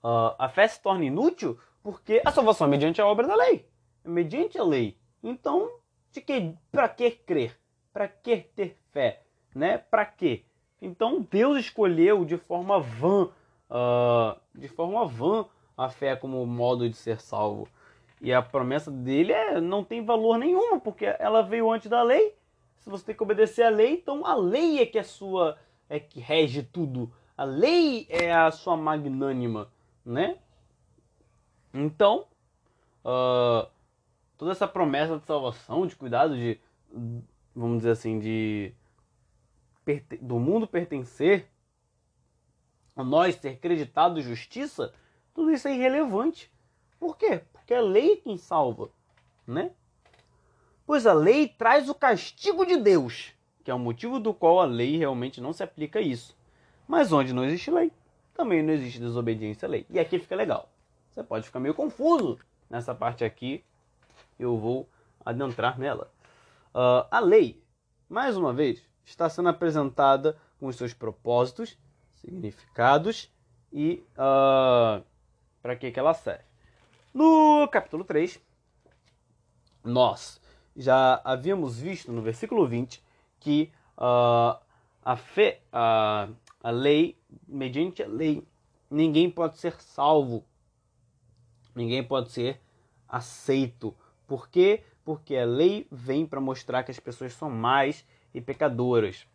Uh, a fé se torna inútil porque a salvação é mediante a obra da lei, é mediante a lei. Então, que, para que crer? Para que ter fé? Né? Para quê? Então, Deus escolheu de forma vã, uh, de forma vã, a fé como modo de ser salvo. E a promessa dele é, não tem valor nenhum, porque ela veio antes da lei se você tem que obedecer à lei, então a lei é que é sua, é que rege tudo. A lei é a sua magnânima, né? Então, uh, toda essa promessa de salvação, de cuidado, de, vamos dizer assim, de do mundo pertencer, a nós ser creditado justiça, tudo isso é irrelevante. Por quê? Porque a lei quem salva, né? pois a lei traz o castigo de Deus, que é o motivo do qual a lei realmente não se aplica a isso. Mas onde não existe lei, também não existe desobediência à lei. E aqui fica legal. Você pode ficar meio confuso nessa parte aqui, eu vou adentrar nela. Uh, a lei, mais uma vez, está sendo apresentada com os seus propósitos, significados e uh, para que, que ela serve. No capítulo 3, nós já havíamos visto no versículo 20 que uh, a fé, a, a lei, mediante a lei, ninguém pode ser salvo, ninguém pode ser aceito. Por quê? Porque a lei vem para mostrar que as pessoas são mais e pecadoras.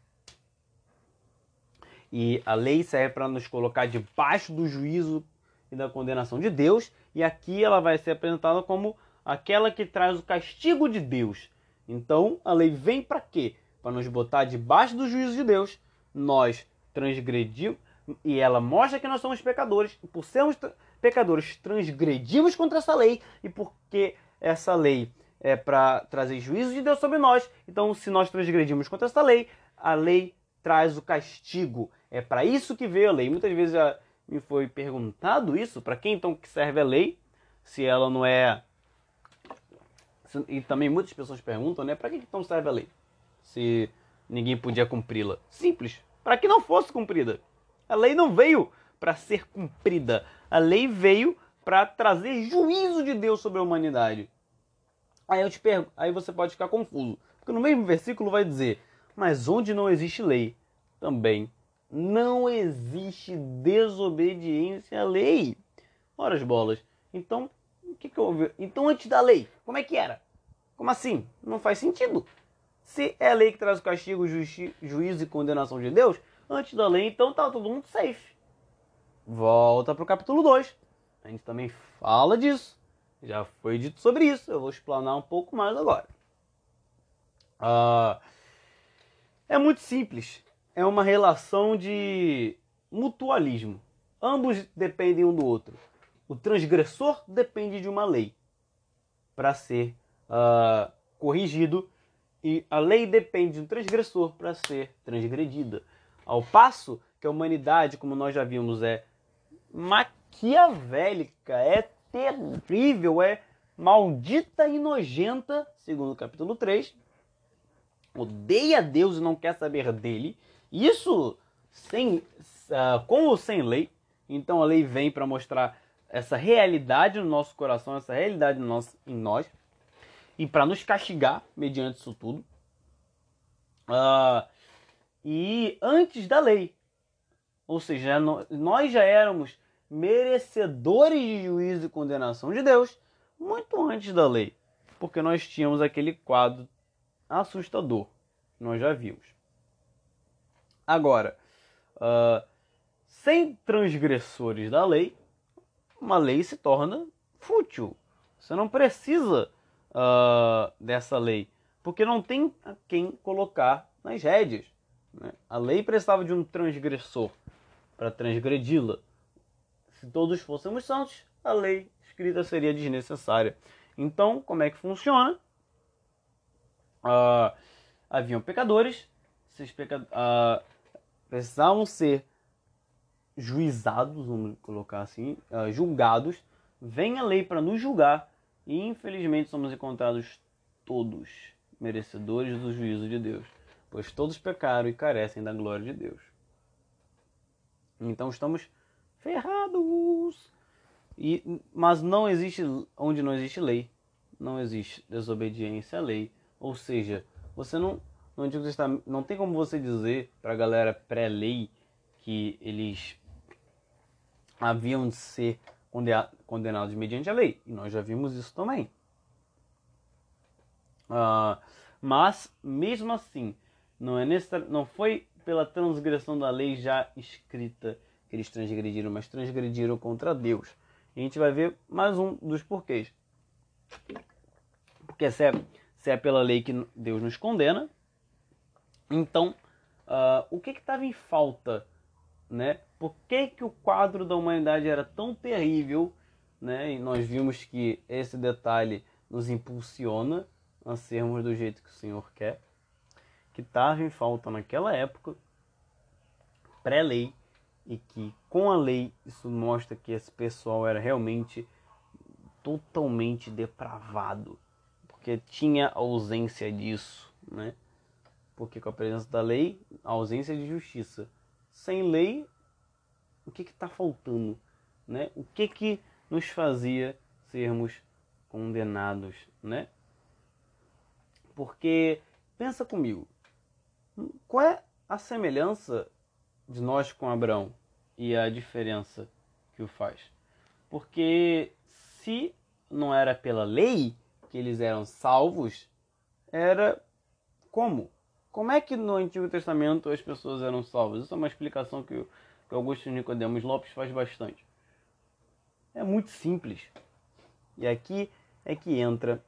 E a lei serve para nos colocar debaixo do juízo e da condenação de Deus, e aqui ela vai ser apresentada como aquela que traz o castigo de Deus. Então, a lei vem para quê? Para nos botar debaixo do juízo de Deus. Nós transgredimos e ela mostra que nós somos pecadores. E por sermos pecadores, transgredimos contra essa lei e porque essa lei é para trazer juízo de Deus sobre nós. Então, se nós transgredimos contra essa lei, a lei traz o castigo. É para isso que veio a lei. Muitas vezes já me foi perguntado isso, para quem então que serve a lei, se ela não é e também muitas pessoas perguntam, né, para que então serve a lei? Se ninguém podia cumpri-la. Simples, para que não fosse cumprida. A lei não veio para ser cumprida. A lei veio para trazer juízo de Deus sobre a humanidade. Aí eu te pergunto, aí você pode ficar confuso, porque no mesmo versículo vai dizer: "Mas onde não existe lei, também não existe desobediência à lei". Ora as bolas. Então, o que, que houve? Então, antes da lei, como é que era? Como assim? Não faz sentido. Se é a lei que traz o castigo, juízo e condenação de Deus, antes da lei, então tá todo mundo safe. Volta para o capítulo 2. A gente também fala disso. Já foi dito sobre isso. Eu vou explanar um pouco mais agora. Uh, é muito simples. É uma relação de mutualismo. Ambos dependem um do outro. O transgressor depende de uma lei para ser uh, corrigido e a lei depende do transgressor para ser transgredida. Ao passo que a humanidade, como nós já vimos, é maquiavélica, é terrível, é maldita e nojenta, segundo o capítulo 3, odeia Deus e não quer saber dele. Isso sem, uh, com ou sem lei. Então a lei vem para mostrar essa realidade no nosso coração, essa realidade no nosso, em nós, e para nos castigar mediante isso tudo. Uh, e antes da lei, ou seja, nós já éramos merecedores de juízo e condenação de Deus muito antes da lei, porque nós tínhamos aquele quadro assustador, nós já vimos. Agora, uh, sem transgressores da lei, uma lei se torna fútil. Você não precisa uh, dessa lei, porque não tem a quem colocar nas rédeas. Né? A lei precisava de um transgressor para transgredi-la. Se todos fôssemos santos, a lei escrita seria desnecessária. Então, como é que funciona? Uh, haviam pecadores, esses peca... Uh, precisavam ser juizados, vamos colocar assim, uh, julgados. Vem a lei para nos julgar e infelizmente somos encontrados todos merecedores do juízo de Deus, pois todos pecaram e carecem da glória de Deus. Então estamos ferrados. E, mas não existe onde não existe lei, não existe desobediência à lei. Ou seja, você não no Antigo Testamento não tem como você dizer para a galera pré-lei que eles haviam de ser condenados mediante a lei. E nós já vimos isso também. Uh, mas, mesmo assim, não, é não foi pela transgressão da lei já escrita eles transgrediram, mas transgrediram contra Deus. E a gente vai ver mais um dos porquês. Porque se é, se é pela lei que Deus nos condena, então uh, o que estava em falta né? Por que, que o quadro da humanidade era tão terrível, né? E nós vimos que esse detalhe nos impulsiona a sermos do jeito que o Senhor quer, que estava em falta naquela época, pré-lei, e que com a lei isso mostra que esse pessoal era realmente totalmente depravado, porque tinha ausência disso, né? Porque com a presença da lei, a ausência de justiça sem lei, o que está faltando? Né? O que, que nos fazia sermos condenados? Né? Porque, pensa comigo, qual é a semelhança de nós com Abraão e a diferença que o faz? Porque se não era pela lei que eles eram salvos, era como? Como é que no Antigo Testamento as pessoas eram salvas? Isso é uma explicação que, que Augusto Nicodemos Lopes faz bastante. É muito simples. E aqui é que entra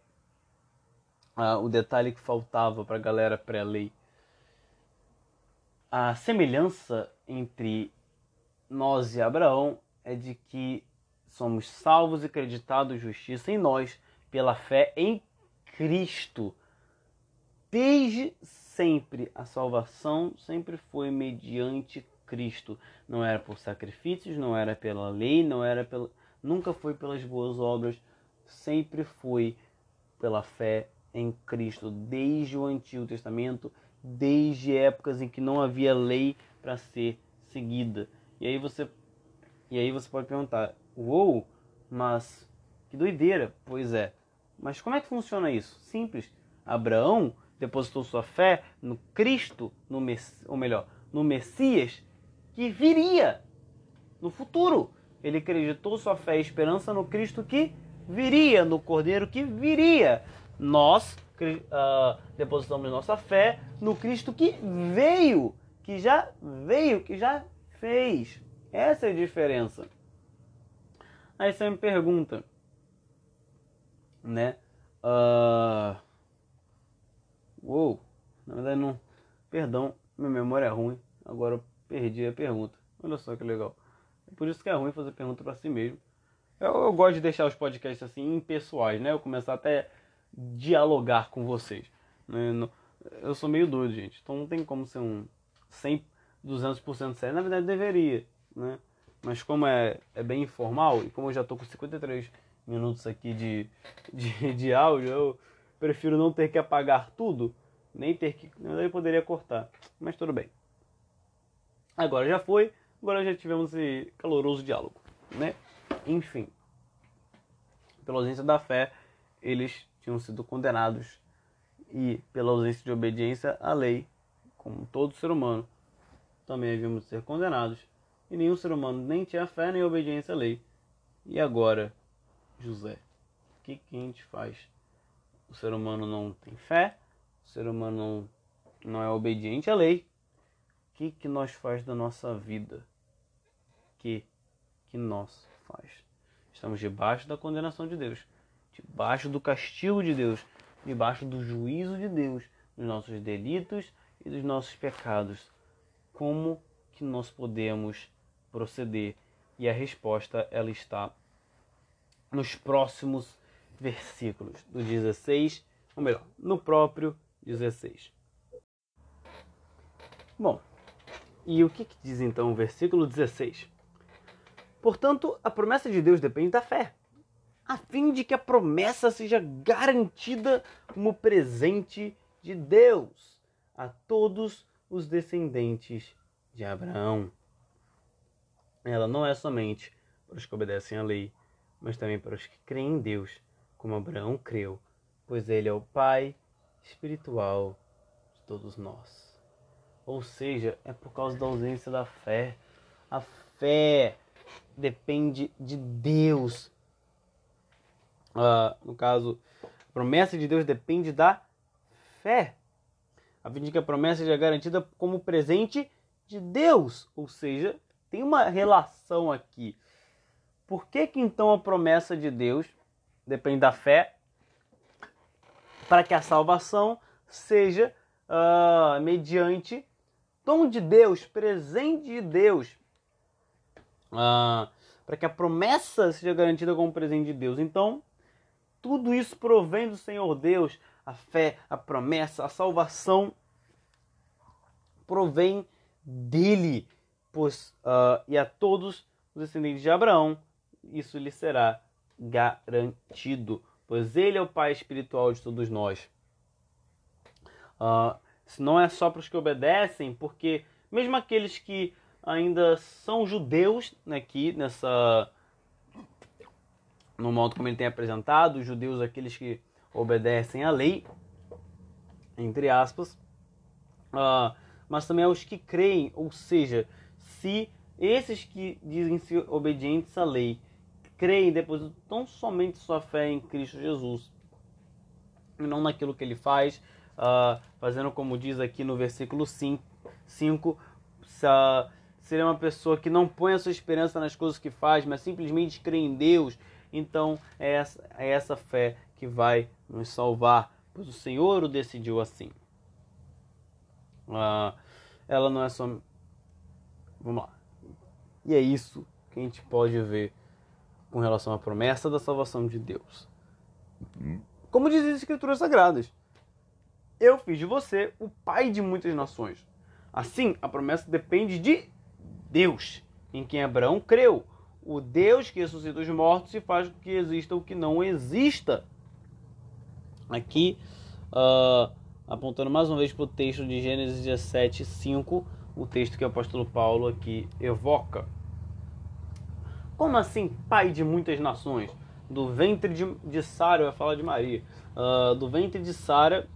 ah, o detalhe que faltava para a galera pré-lei. A semelhança entre nós e Abraão é de que somos salvos e creditados justiça em nós pela fé em Cristo. Desde sempre a salvação sempre foi mediante Cristo. Não era por sacrifícios, não era pela lei, não era pela, nunca foi pelas boas obras, sempre foi pela fé em Cristo, desde o Antigo Testamento, desde épocas em que não havia lei para ser seguida. E aí você e aí você pode perguntar: "Uou, mas que doideira". Pois é. Mas como é que funciona isso? Simples. Abraão depositou sua fé no Cristo, no Mess... ou melhor, no Messias que viria no futuro. Ele acreditou sua fé e esperança no Cristo que viria, no Cordeiro que viria. Nós uh, depositamos nossa fé no Cristo que veio, que já veio, que já fez. Essa é a diferença. Aí você me pergunta, né? Uh, Uou, na verdade não. Perdão, minha memória é ruim. Agora eu perdi a pergunta. Olha só que legal. É por isso que é ruim fazer pergunta para si mesmo. Eu, eu, gosto de deixar os podcasts assim impessoais, né? Eu começar até dialogar com vocês. Né? Eu sou meio doido, gente. Então não tem como ser um 100, 200% sério. Na verdade deveria, né? Mas como é, é bem informal e como eu já tô com 53 minutos aqui de, de, de áudio, eu prefiro não ter que apagar tudo, nem ter que. Eu poderia cortar, mas tudo bem. Agora já foi, agora já tivemos esse caloroso diálogo, né? Enfim, pela ausência da fé, eles tinham sido condenados e pela ausência de obediência à lei, como todo ser humano, também havíamos de ser condenados. E nenhum ser humano nem tinha fé nem obediência à lei. E agora, José, o que, que a gente faz? o ser humano não tem fé, o ser humano não, não é obediente à lei, o que, que nós faz da nossa vida? Que, que nós faz? Estamos debaixo da condenação de Deus, debaixo do castigo de Deus, debaixo do juízo de Deus, dos nossos delitos e dos nossos pecados. Como que nós podemos proceder? E a resposta ela está nos próximos versículos, do 16, ou melhor, no próprio 16. Bom, e o que, que diz então o versículo 16? Portanto, a promessa de Deus depende da fé, a fim de que a promessa seja garantida como presente de Deus a todos os descendentes de Abraão. Ela não é somente para os que obedecem à lei, mas também para os que creem em Deus, como Abraão creu, pois ele é o Pai espiritual de todos nós. Ou seja, é por causa da ausência da fé. A fé depende de Deus. Uh, no caso, a promessa de Deus depende da fé, a fim de que a promessa seja garantida como presente de Deus. Ou seja, tem uma relação aqui. Por que, que então a promessa de Deus depende da fé? Para que a salvação seja uh, mediante dom de Deus, presente de Deus uh, para que a promessa seja garantida como presente de Deus. Então, tudo isso provém do Senhor Deus, a fé, a promessa, a salvação provém dele, pois uh, e a todos os descendentes de Abraão isso lhe será garantido, pois ele é o Pai espiritual de todos nós. Uh, não é só para os que obedecem, porque mesmo aqueles que ainda são judeus aqui nessa no modo como ele tem apresentado, os judeus aqueles que obedecem à lei, entre aspas, uh, mas também aos que creem, ou seja, se esses que dizem ser obedientes à lei creem, depositam tão somente sua fé em Cristo Jesus, e não naquilo que ele faz, uh, fazendo como diz aqui no versículo 5, 5 seria uma pessoa que não põe a sua esperança nas coisas que faz, mas simplesmente crê em Deus, então é essa, é essa fé que vai nos salvar, pois o Senhor o decidiu assim. Ah, ela não é só. Vamos lá. E é isso que a gente pode ver com relação à promessa da salvação de Deus. Como dizem as Escrituras Sagradas, eu fiz de você o pai de muitas nações. Assim, a promessa depende de Deus, em quem Abraão creu, o Deus que ressuscita os mortos e faz com que exista o que não exista. Aqui, uh, apontando mais uma vez para o texto de Gênesis 17, 5, o texto que o apóstolo Paulo aqui evoca. Como assim, pai de muitas nações? Do ventre de, de Sara, eu ia falar de Maria, uh, do ventre de Sara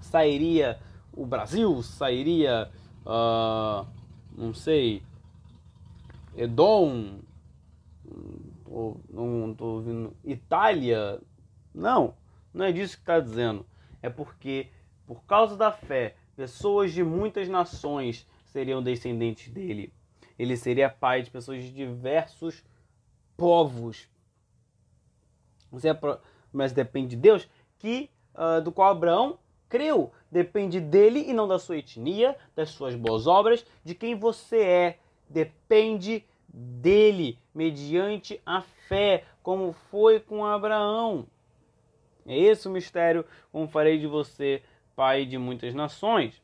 sairia o Brasil, sairia uh, não sei, Edom, não estou ouvindo, Itália. Não, não é disso que está dizendo. É porque, por causa da fé, pessoas de muitas nações seriam descendentes dele. Ele seria pai de pessoas de diversos povos. Mas depende de Deus, que uh, do qual Abraão creu. Depende dele e não da sua etnia, das suas boas obras, de quem você é. Depende dele, mediante a fé, como foi com Abraão. É esse o mistério, como farei de você, pai de muitas nações.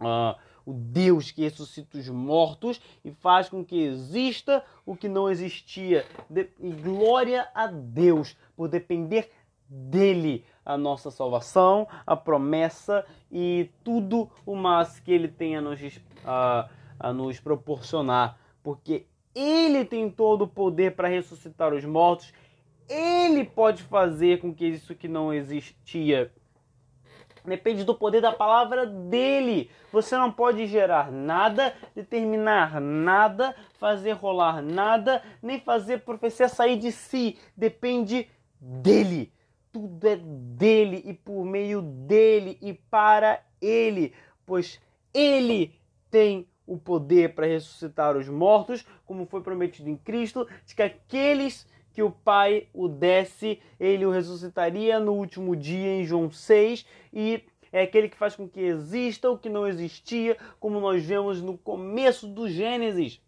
Ah, o Deus que ressuscita os mortos e faz com que exista o que não existia. De glória a Deus por depender dele a nossa salvação, a promessa e tudo o mais que ele tem a nos, a, a nos proporcionar, porque ele tem todo o poder para ressuscitar os mortos, ele pode fazer com que isso que não existia Depende do poder da palavra dele. Você não pode gerar nada, determinar nada, fazer rolar nada, nem fazer profecia sair de si. Depende dele tudo é dele e por meio dele e para ele, pois ele tem o poder para ressuscitar os mortos, como foi prometido em Cristo, de que aqueles que o Pai o desse, ele o ressuscitaria no último dia, em João 6, e é aquele que faz com que exista o que não existia, como nós vemos no começo do Gênesis.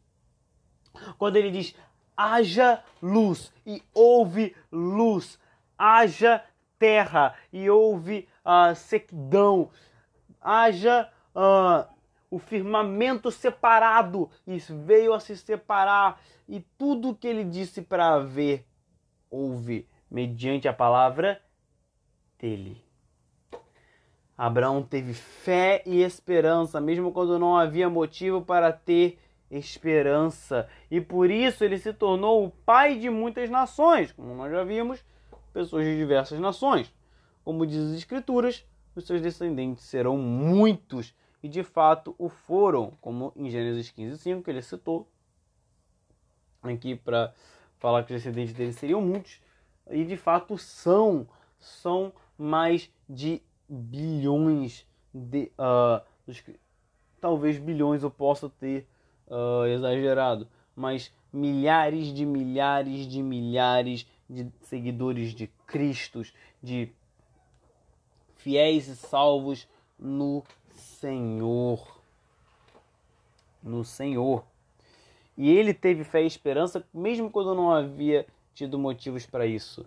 Quando ele diz: haja luz e houve luz, haja terra e houve uh, sequidão, haja uh, o firmamento separado, e veio a se separar, e tudo que ele disse para haver, houve, mediante a palavra dele. Abraão teve fé e esperança, mesmo quando não havia motivo para ter esperança. E por isso ele se tornou o pai de muitas nações, como nós já vimos, pessoas de diversas nações. Como diz as Escrituras, os seus descendentes serão muitos, e de fato o foram, como em Gênesis 15, 5, que ele citou aqui para falar que os descendentes dele seriam muitos, e de fato são, são mais de bilhões de. Uh, talvez bilhões eu possa ter uh, exagerado, mas milhares de milhares de milhares de seguidores de Cristo, de fiéis e salvos no Senhor. No Senhor. E ele teve fé e esperança mesmo quando não havia tido motivos para isso.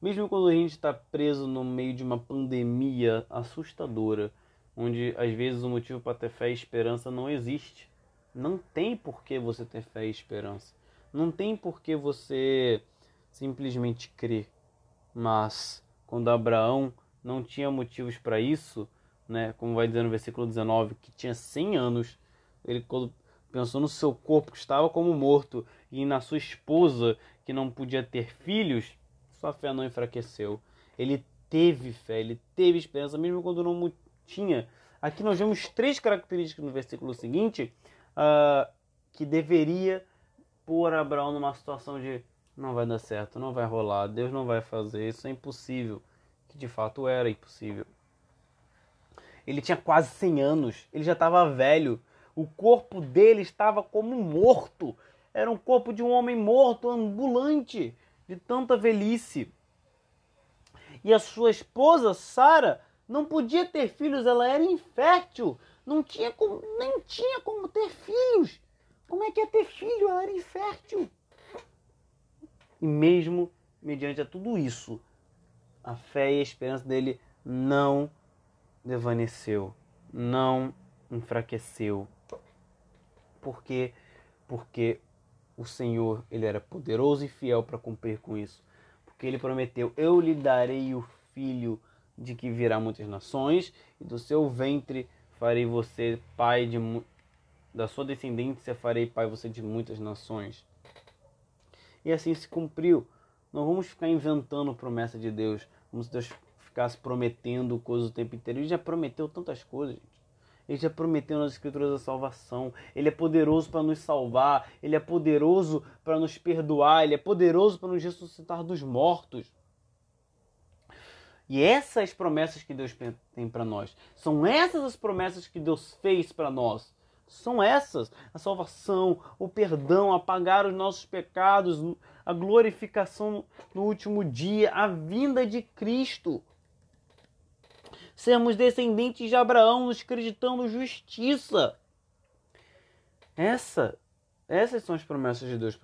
Mesmo quando a gente está preso no meio de uma pandemia assustadora, onde às vezes o motivo para ter fé e esperança não existe. Não tem por que você ter fé e esperança. Não tem por que você simplesmente crer. Mas quando Abraão não tinha motivos para isso, né, como vai dizer no versículo 19, que tinha 100 anos, ele quando pensou no seu corpo que estava como morto e na sua esposa que não podia ter filhos, sua fé não enfraqueceu. Ele teve fé, ele teve esperança, mesmo quando não tinha. Aqui nós vemos três características no versículo seguinte uh, que deveria pôr Abraão numa situação de não vai dar certo, não vai rolar, Deus não vai fazer, isso é impossível. Que de fato era impossível. Ele tinha quase 100 anos, ele já estava velho, o corpo dele estava como morto. Era um corpo de um homem morto, ambulante, de tanta velhice. E a sua esposa, Sara, não podia ter filhos, ela era infértil, não tinha como, nem tinha como ter filhos. Como é que ia ter filho? Ela era infértil. E mesmo mediante a tudo isso, a fé e a esperança dele não desvaneceu, não enfraqueceu. Por quê? Porque o Senhor, ele era poderoso e fiel para cumprir com isso. Porque ele prometeu: "Eu lhe darei o filho de que virá muitas nações, e do seu ventre farei você pai de da sua descendência farei pai você de muitas nações. E assim se cumpriu. Não vamos ficar inventando promessa de Deus, como se Deus ficasse prometendo coisas o tempo inteiro. Ele já prometeu tantas coisas, gente. Ele já prometeu nas escrituras a salvação. Ele é poderoso para nos salvar. Ele é poderoso para nos perdoar. Ele é poderoso para nos ressuscitar dos mortos. E essas promessas que Deus tem para nós, são essas as promessas que Deus fez para nós. São essas: a salvação, o perdão, apagar os nossos pecados, a glorificação no último dia, a vinda de Cristo. Sermos descendentes de Abraão, nos acreditando justiça. Essa, essas são as promessas de Deus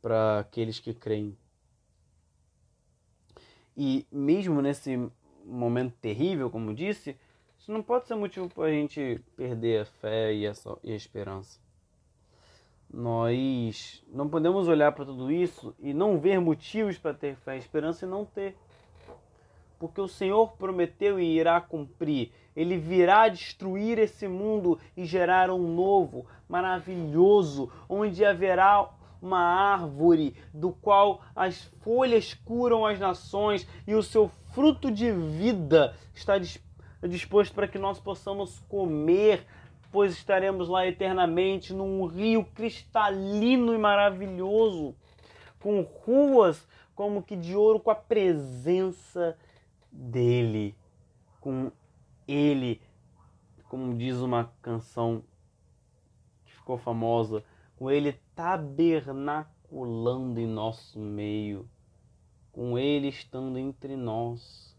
para aqueles que creem. E mesmo nesse momento terrível, como disse, isso não pode ser motivo para a gente perder a fé e a, e a esperança. Nós não podemos olhar para tudo isso e não ver motivos para ter fé e esperança e não ter. Porque o Senhor prometeu e irá cumprir. Ele virá destruir esse mundo e gerar um novo, maravilhoso, onde haverá uma árvore do qual as folhas curam as nações e o seu fruto de vida está disposto para que nós possamos comer, pois estaremos lá eternamente num rio cristalino e maravilhoso, com ruas como que de ouro com a presença dele, com ele, como diz uma canção ficou famosa, com Ele tabernaculando em nosso meio, com Ele estando entre nós,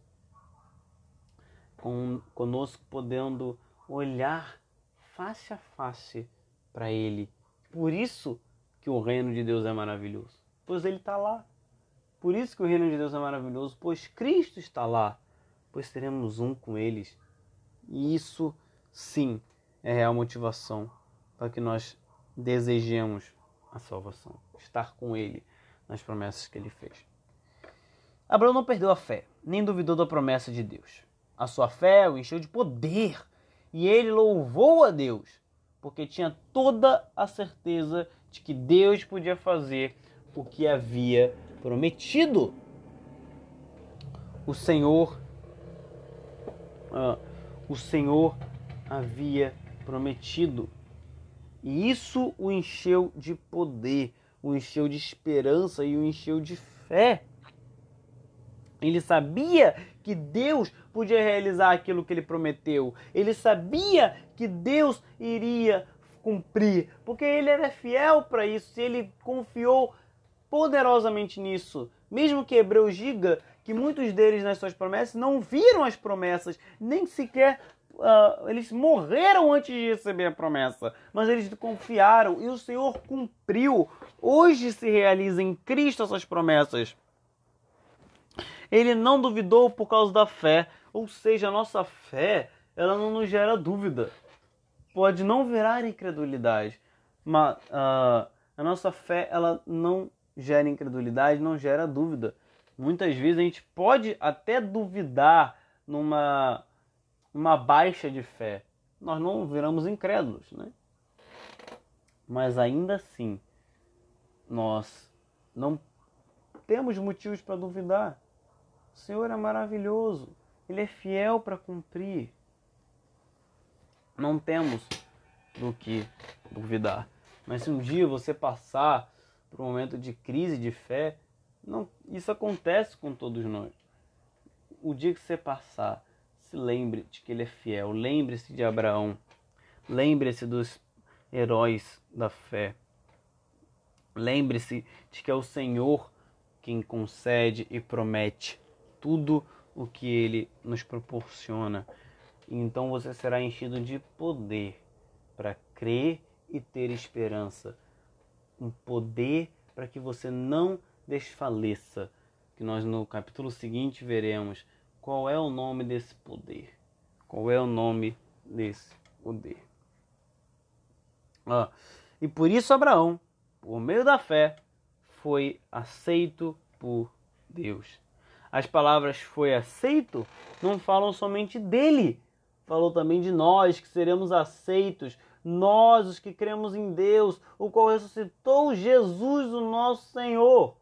com, conosco podendo olhar face a face para Ele. Por isso que o reino de Deus é maravilhoso, pois Ele está lá. Por isso que o reino de Deus é maravilhoso, pois Cristo está lá, pois seremos um com eles. E isso, sim, é real motivação para que nós desejemos a salvação, estar com Ele nas promessas que Ele fez. Abraão não perdeu a fé, nem duvidou da promessa de Deus. A sua fé o encheu de poder e ele louvou a Deus, porque tinha toda a certeza de que Deus podia fazer o que havia prometido. O Senhor, uh, o Senhor havia prometido. E isso o encheu de poder, o encheu de esperança e o encheu de fé. Ele sabia que Deus podia realizar aquilo que ele prometeu. Ele sabia que Deus iria cumprir, porque ele era fiel para isso, ele confiou poderosamente nisso. Mesmo que Hebreus diga que muitos deles nas suas promessas não viram as promessas, nem sequer uh, eles morreram antes de receber a promessa, mas eles confiaram e o Senhor cumpriu. Hoje se realiza em Cristo essas promessas. Ele não duvidou por causa da fé, ou seja, a nossa fé, ela não nos gera dúvida. Pode não virar incredulidade, mas uh, a nossa fé, ela não gera incredulidade, não gera dúvida. Muitas vezes a gente pode até duvidar numa, numa baixa de fé. Nós não viramos incrédulos, né? Mas ainda assim, nós não temos motivos para duvidar. O Senhor é maravilhoso, Ele é fiel para cumprir. Não temos do que duvidar. Mas se um dia você passar por um momento de crise de fé, não, isso acontece com todos nós. O dia que você passar, se lembre de que ele é fiel. Lembre-se de Abraão. Lembre-se dos heróis da fé. Lembre-se de que é o Senhor quem concede e promete tudo o que ele nos proporciona. Então você será enchido de poder para crer e ter esperança. Um poder para que você não desfaleça. Que nós no capítulo seguinte veremos qual é o nome desse poder. Qual é o nome desse poder. Ah, e por isso Abraão, por meio da fé, foi aceito por Deus as palavras foi aceito não falam somente dele, falou também de nós que seremos aceitos, nós os que cremos em Deus, o qual ressuscitou Jesus, o nosso Senhor.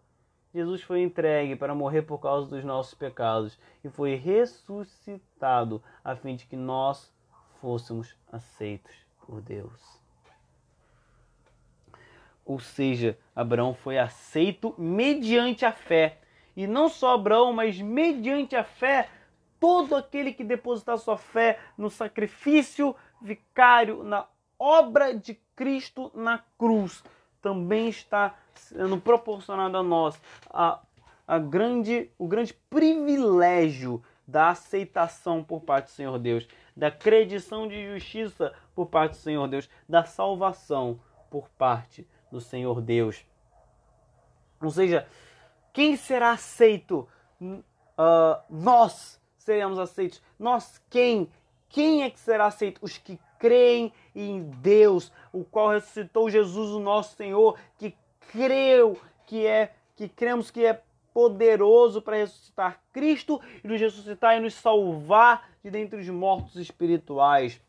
Jesus foi entregue para morrer por causa dos nossos pecados e foi ressuscitado a fim de que nós fôssemos aceitos por Deus. Ou seja, Abraão foi aceito mediante a fé e não só Abraão, mas mediante a fé, todo aquele que depositar sua fé no sacrifício vicário, na obra de Cristo na cruz, também está sendo proporcionado a nós a, a grande, o grande privilégio da aceitação por parte do Senhor Deus, da credição de justiça por parte do Senhor Deus, da salvação por parte do Senhor Deus. Ou seja, quem será aceito? Uh, nós seremos aceitos. Nós quem? Quem é que será aceito? Os que creem em Deus, o qual ressuscitou Jesus, o nosso Senhor, que creu que é, que cremos que é poderoso para ressuscitar Cristo e nos ressuscitar e nos salvar de dentre os mortos espirituais.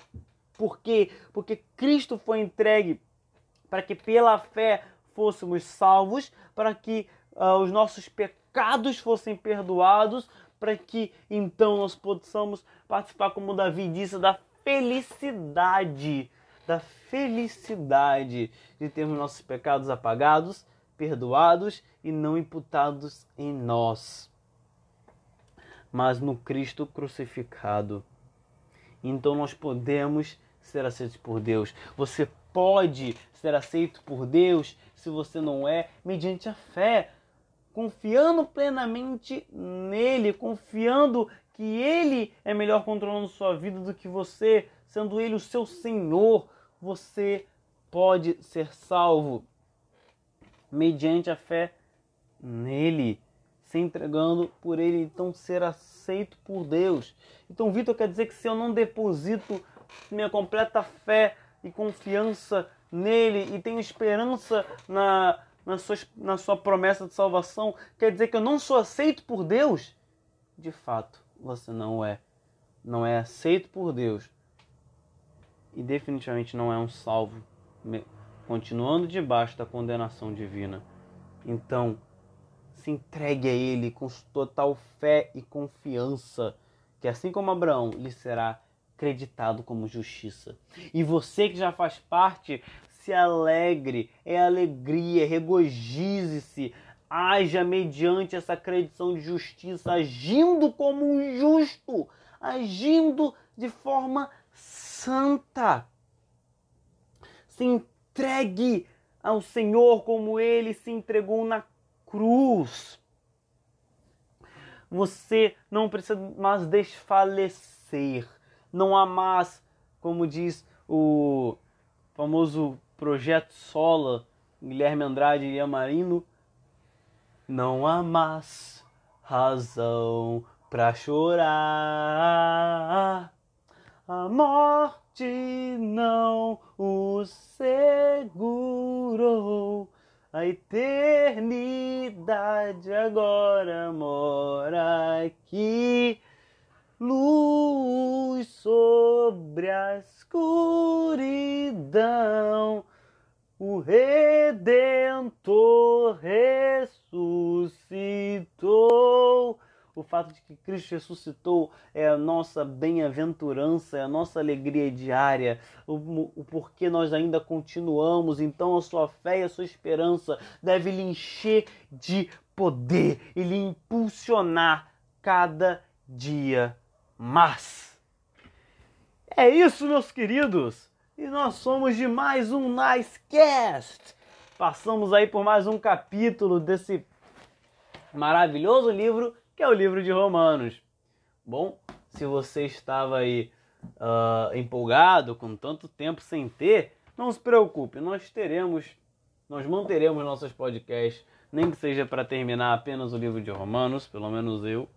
Por quê? Porque Cristo foi entregue para que pela fé fôssemos salvos, para que uh, os nossos pecados fossem perdoados, para que então nós possamos participar, como Davi disse, da felicidade, da felicidade de termos nossos pecados apagados, perdoados e não imputados em nós, mas no Cristo crucificado. Então nós podemos ser aceitos por Deus. Você pode ser aceito por Deus, se você não é, mediante a fé, confiando plenamente nele, confiando que ele é melhor controlando sua vida do que você, sendo ele o seu Senhor, você pode ser salvo mediante a fé nele, se entregando por ele, então ser aceito por Deus. Então, Vitor quer dizer que se eu não deposito minha completa fé e confiança nele e tenho esperança na, na, sua, na sua promessa de salvação, quer dizer que eu não sou aceito por Deus? De fato, você não é. Não é aceito por Deus. E definitivamente não é um salvo, continuando debaixo da condenação divina. Então, se entregue a Ele com total fé e confiança, que assim como Abraão lhe será acreditado como justiça. E você que já faz parte, se alegre, é alegria, regozije-se, haja mediante essa acreditação de justiça, agindo como um justo, agindo de forma santa. Se entregue ao Senhor como ele se entregou na cruz. Você não precisa mais desfalecer. Não há mais, como diz o famoso projeto Sola, Guilherme Andrade e Amarino, não há mais razão para chorar. A morte não o segurou. A eternidade agora mora aqui, luz sobre a escuridão. O Redentor ressuscitou o fato de que Cristo ressuscitou é a nossa bem-aventurança, é a nossa alegria diária, o, o porquê nós ainda continuamos. Então, a sua fé e a sua esperança deve lhe encher de poder e lhe impulsionar cada dia mais. É isso, meus queridos! E nós somos de mais um Nicecast! Passamos aí por mais um capítulo desse maravilhoso livro que é o livro de Romanos. Bom, se você estava aí uh, empolgado com tanto tempo sem ter, não se preocupe, nós teremos, nós manteremos nossos podcasts, nem que seja para terminar apenas o livro de Romanos, pelo menos eu.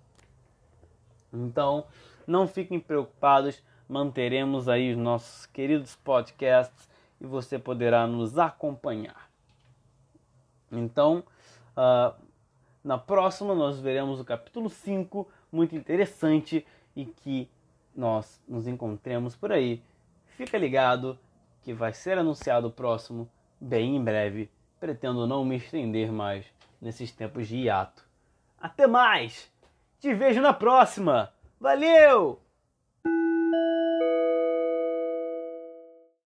Então, não fiquem preocupados, manteremos aí os nossos queridos podcasts e você poderá nos acompanhar. Então, uh, na próxima, nós veremos o capítulo 5, muito interessante, e que nós nos encontremos por aí. Fica ligado que vai ser anunciado o próximo bem em breve. Pretendo não me estender mais nesses tempos de hiato. Até mais! Te vejo na próxima! Valeu!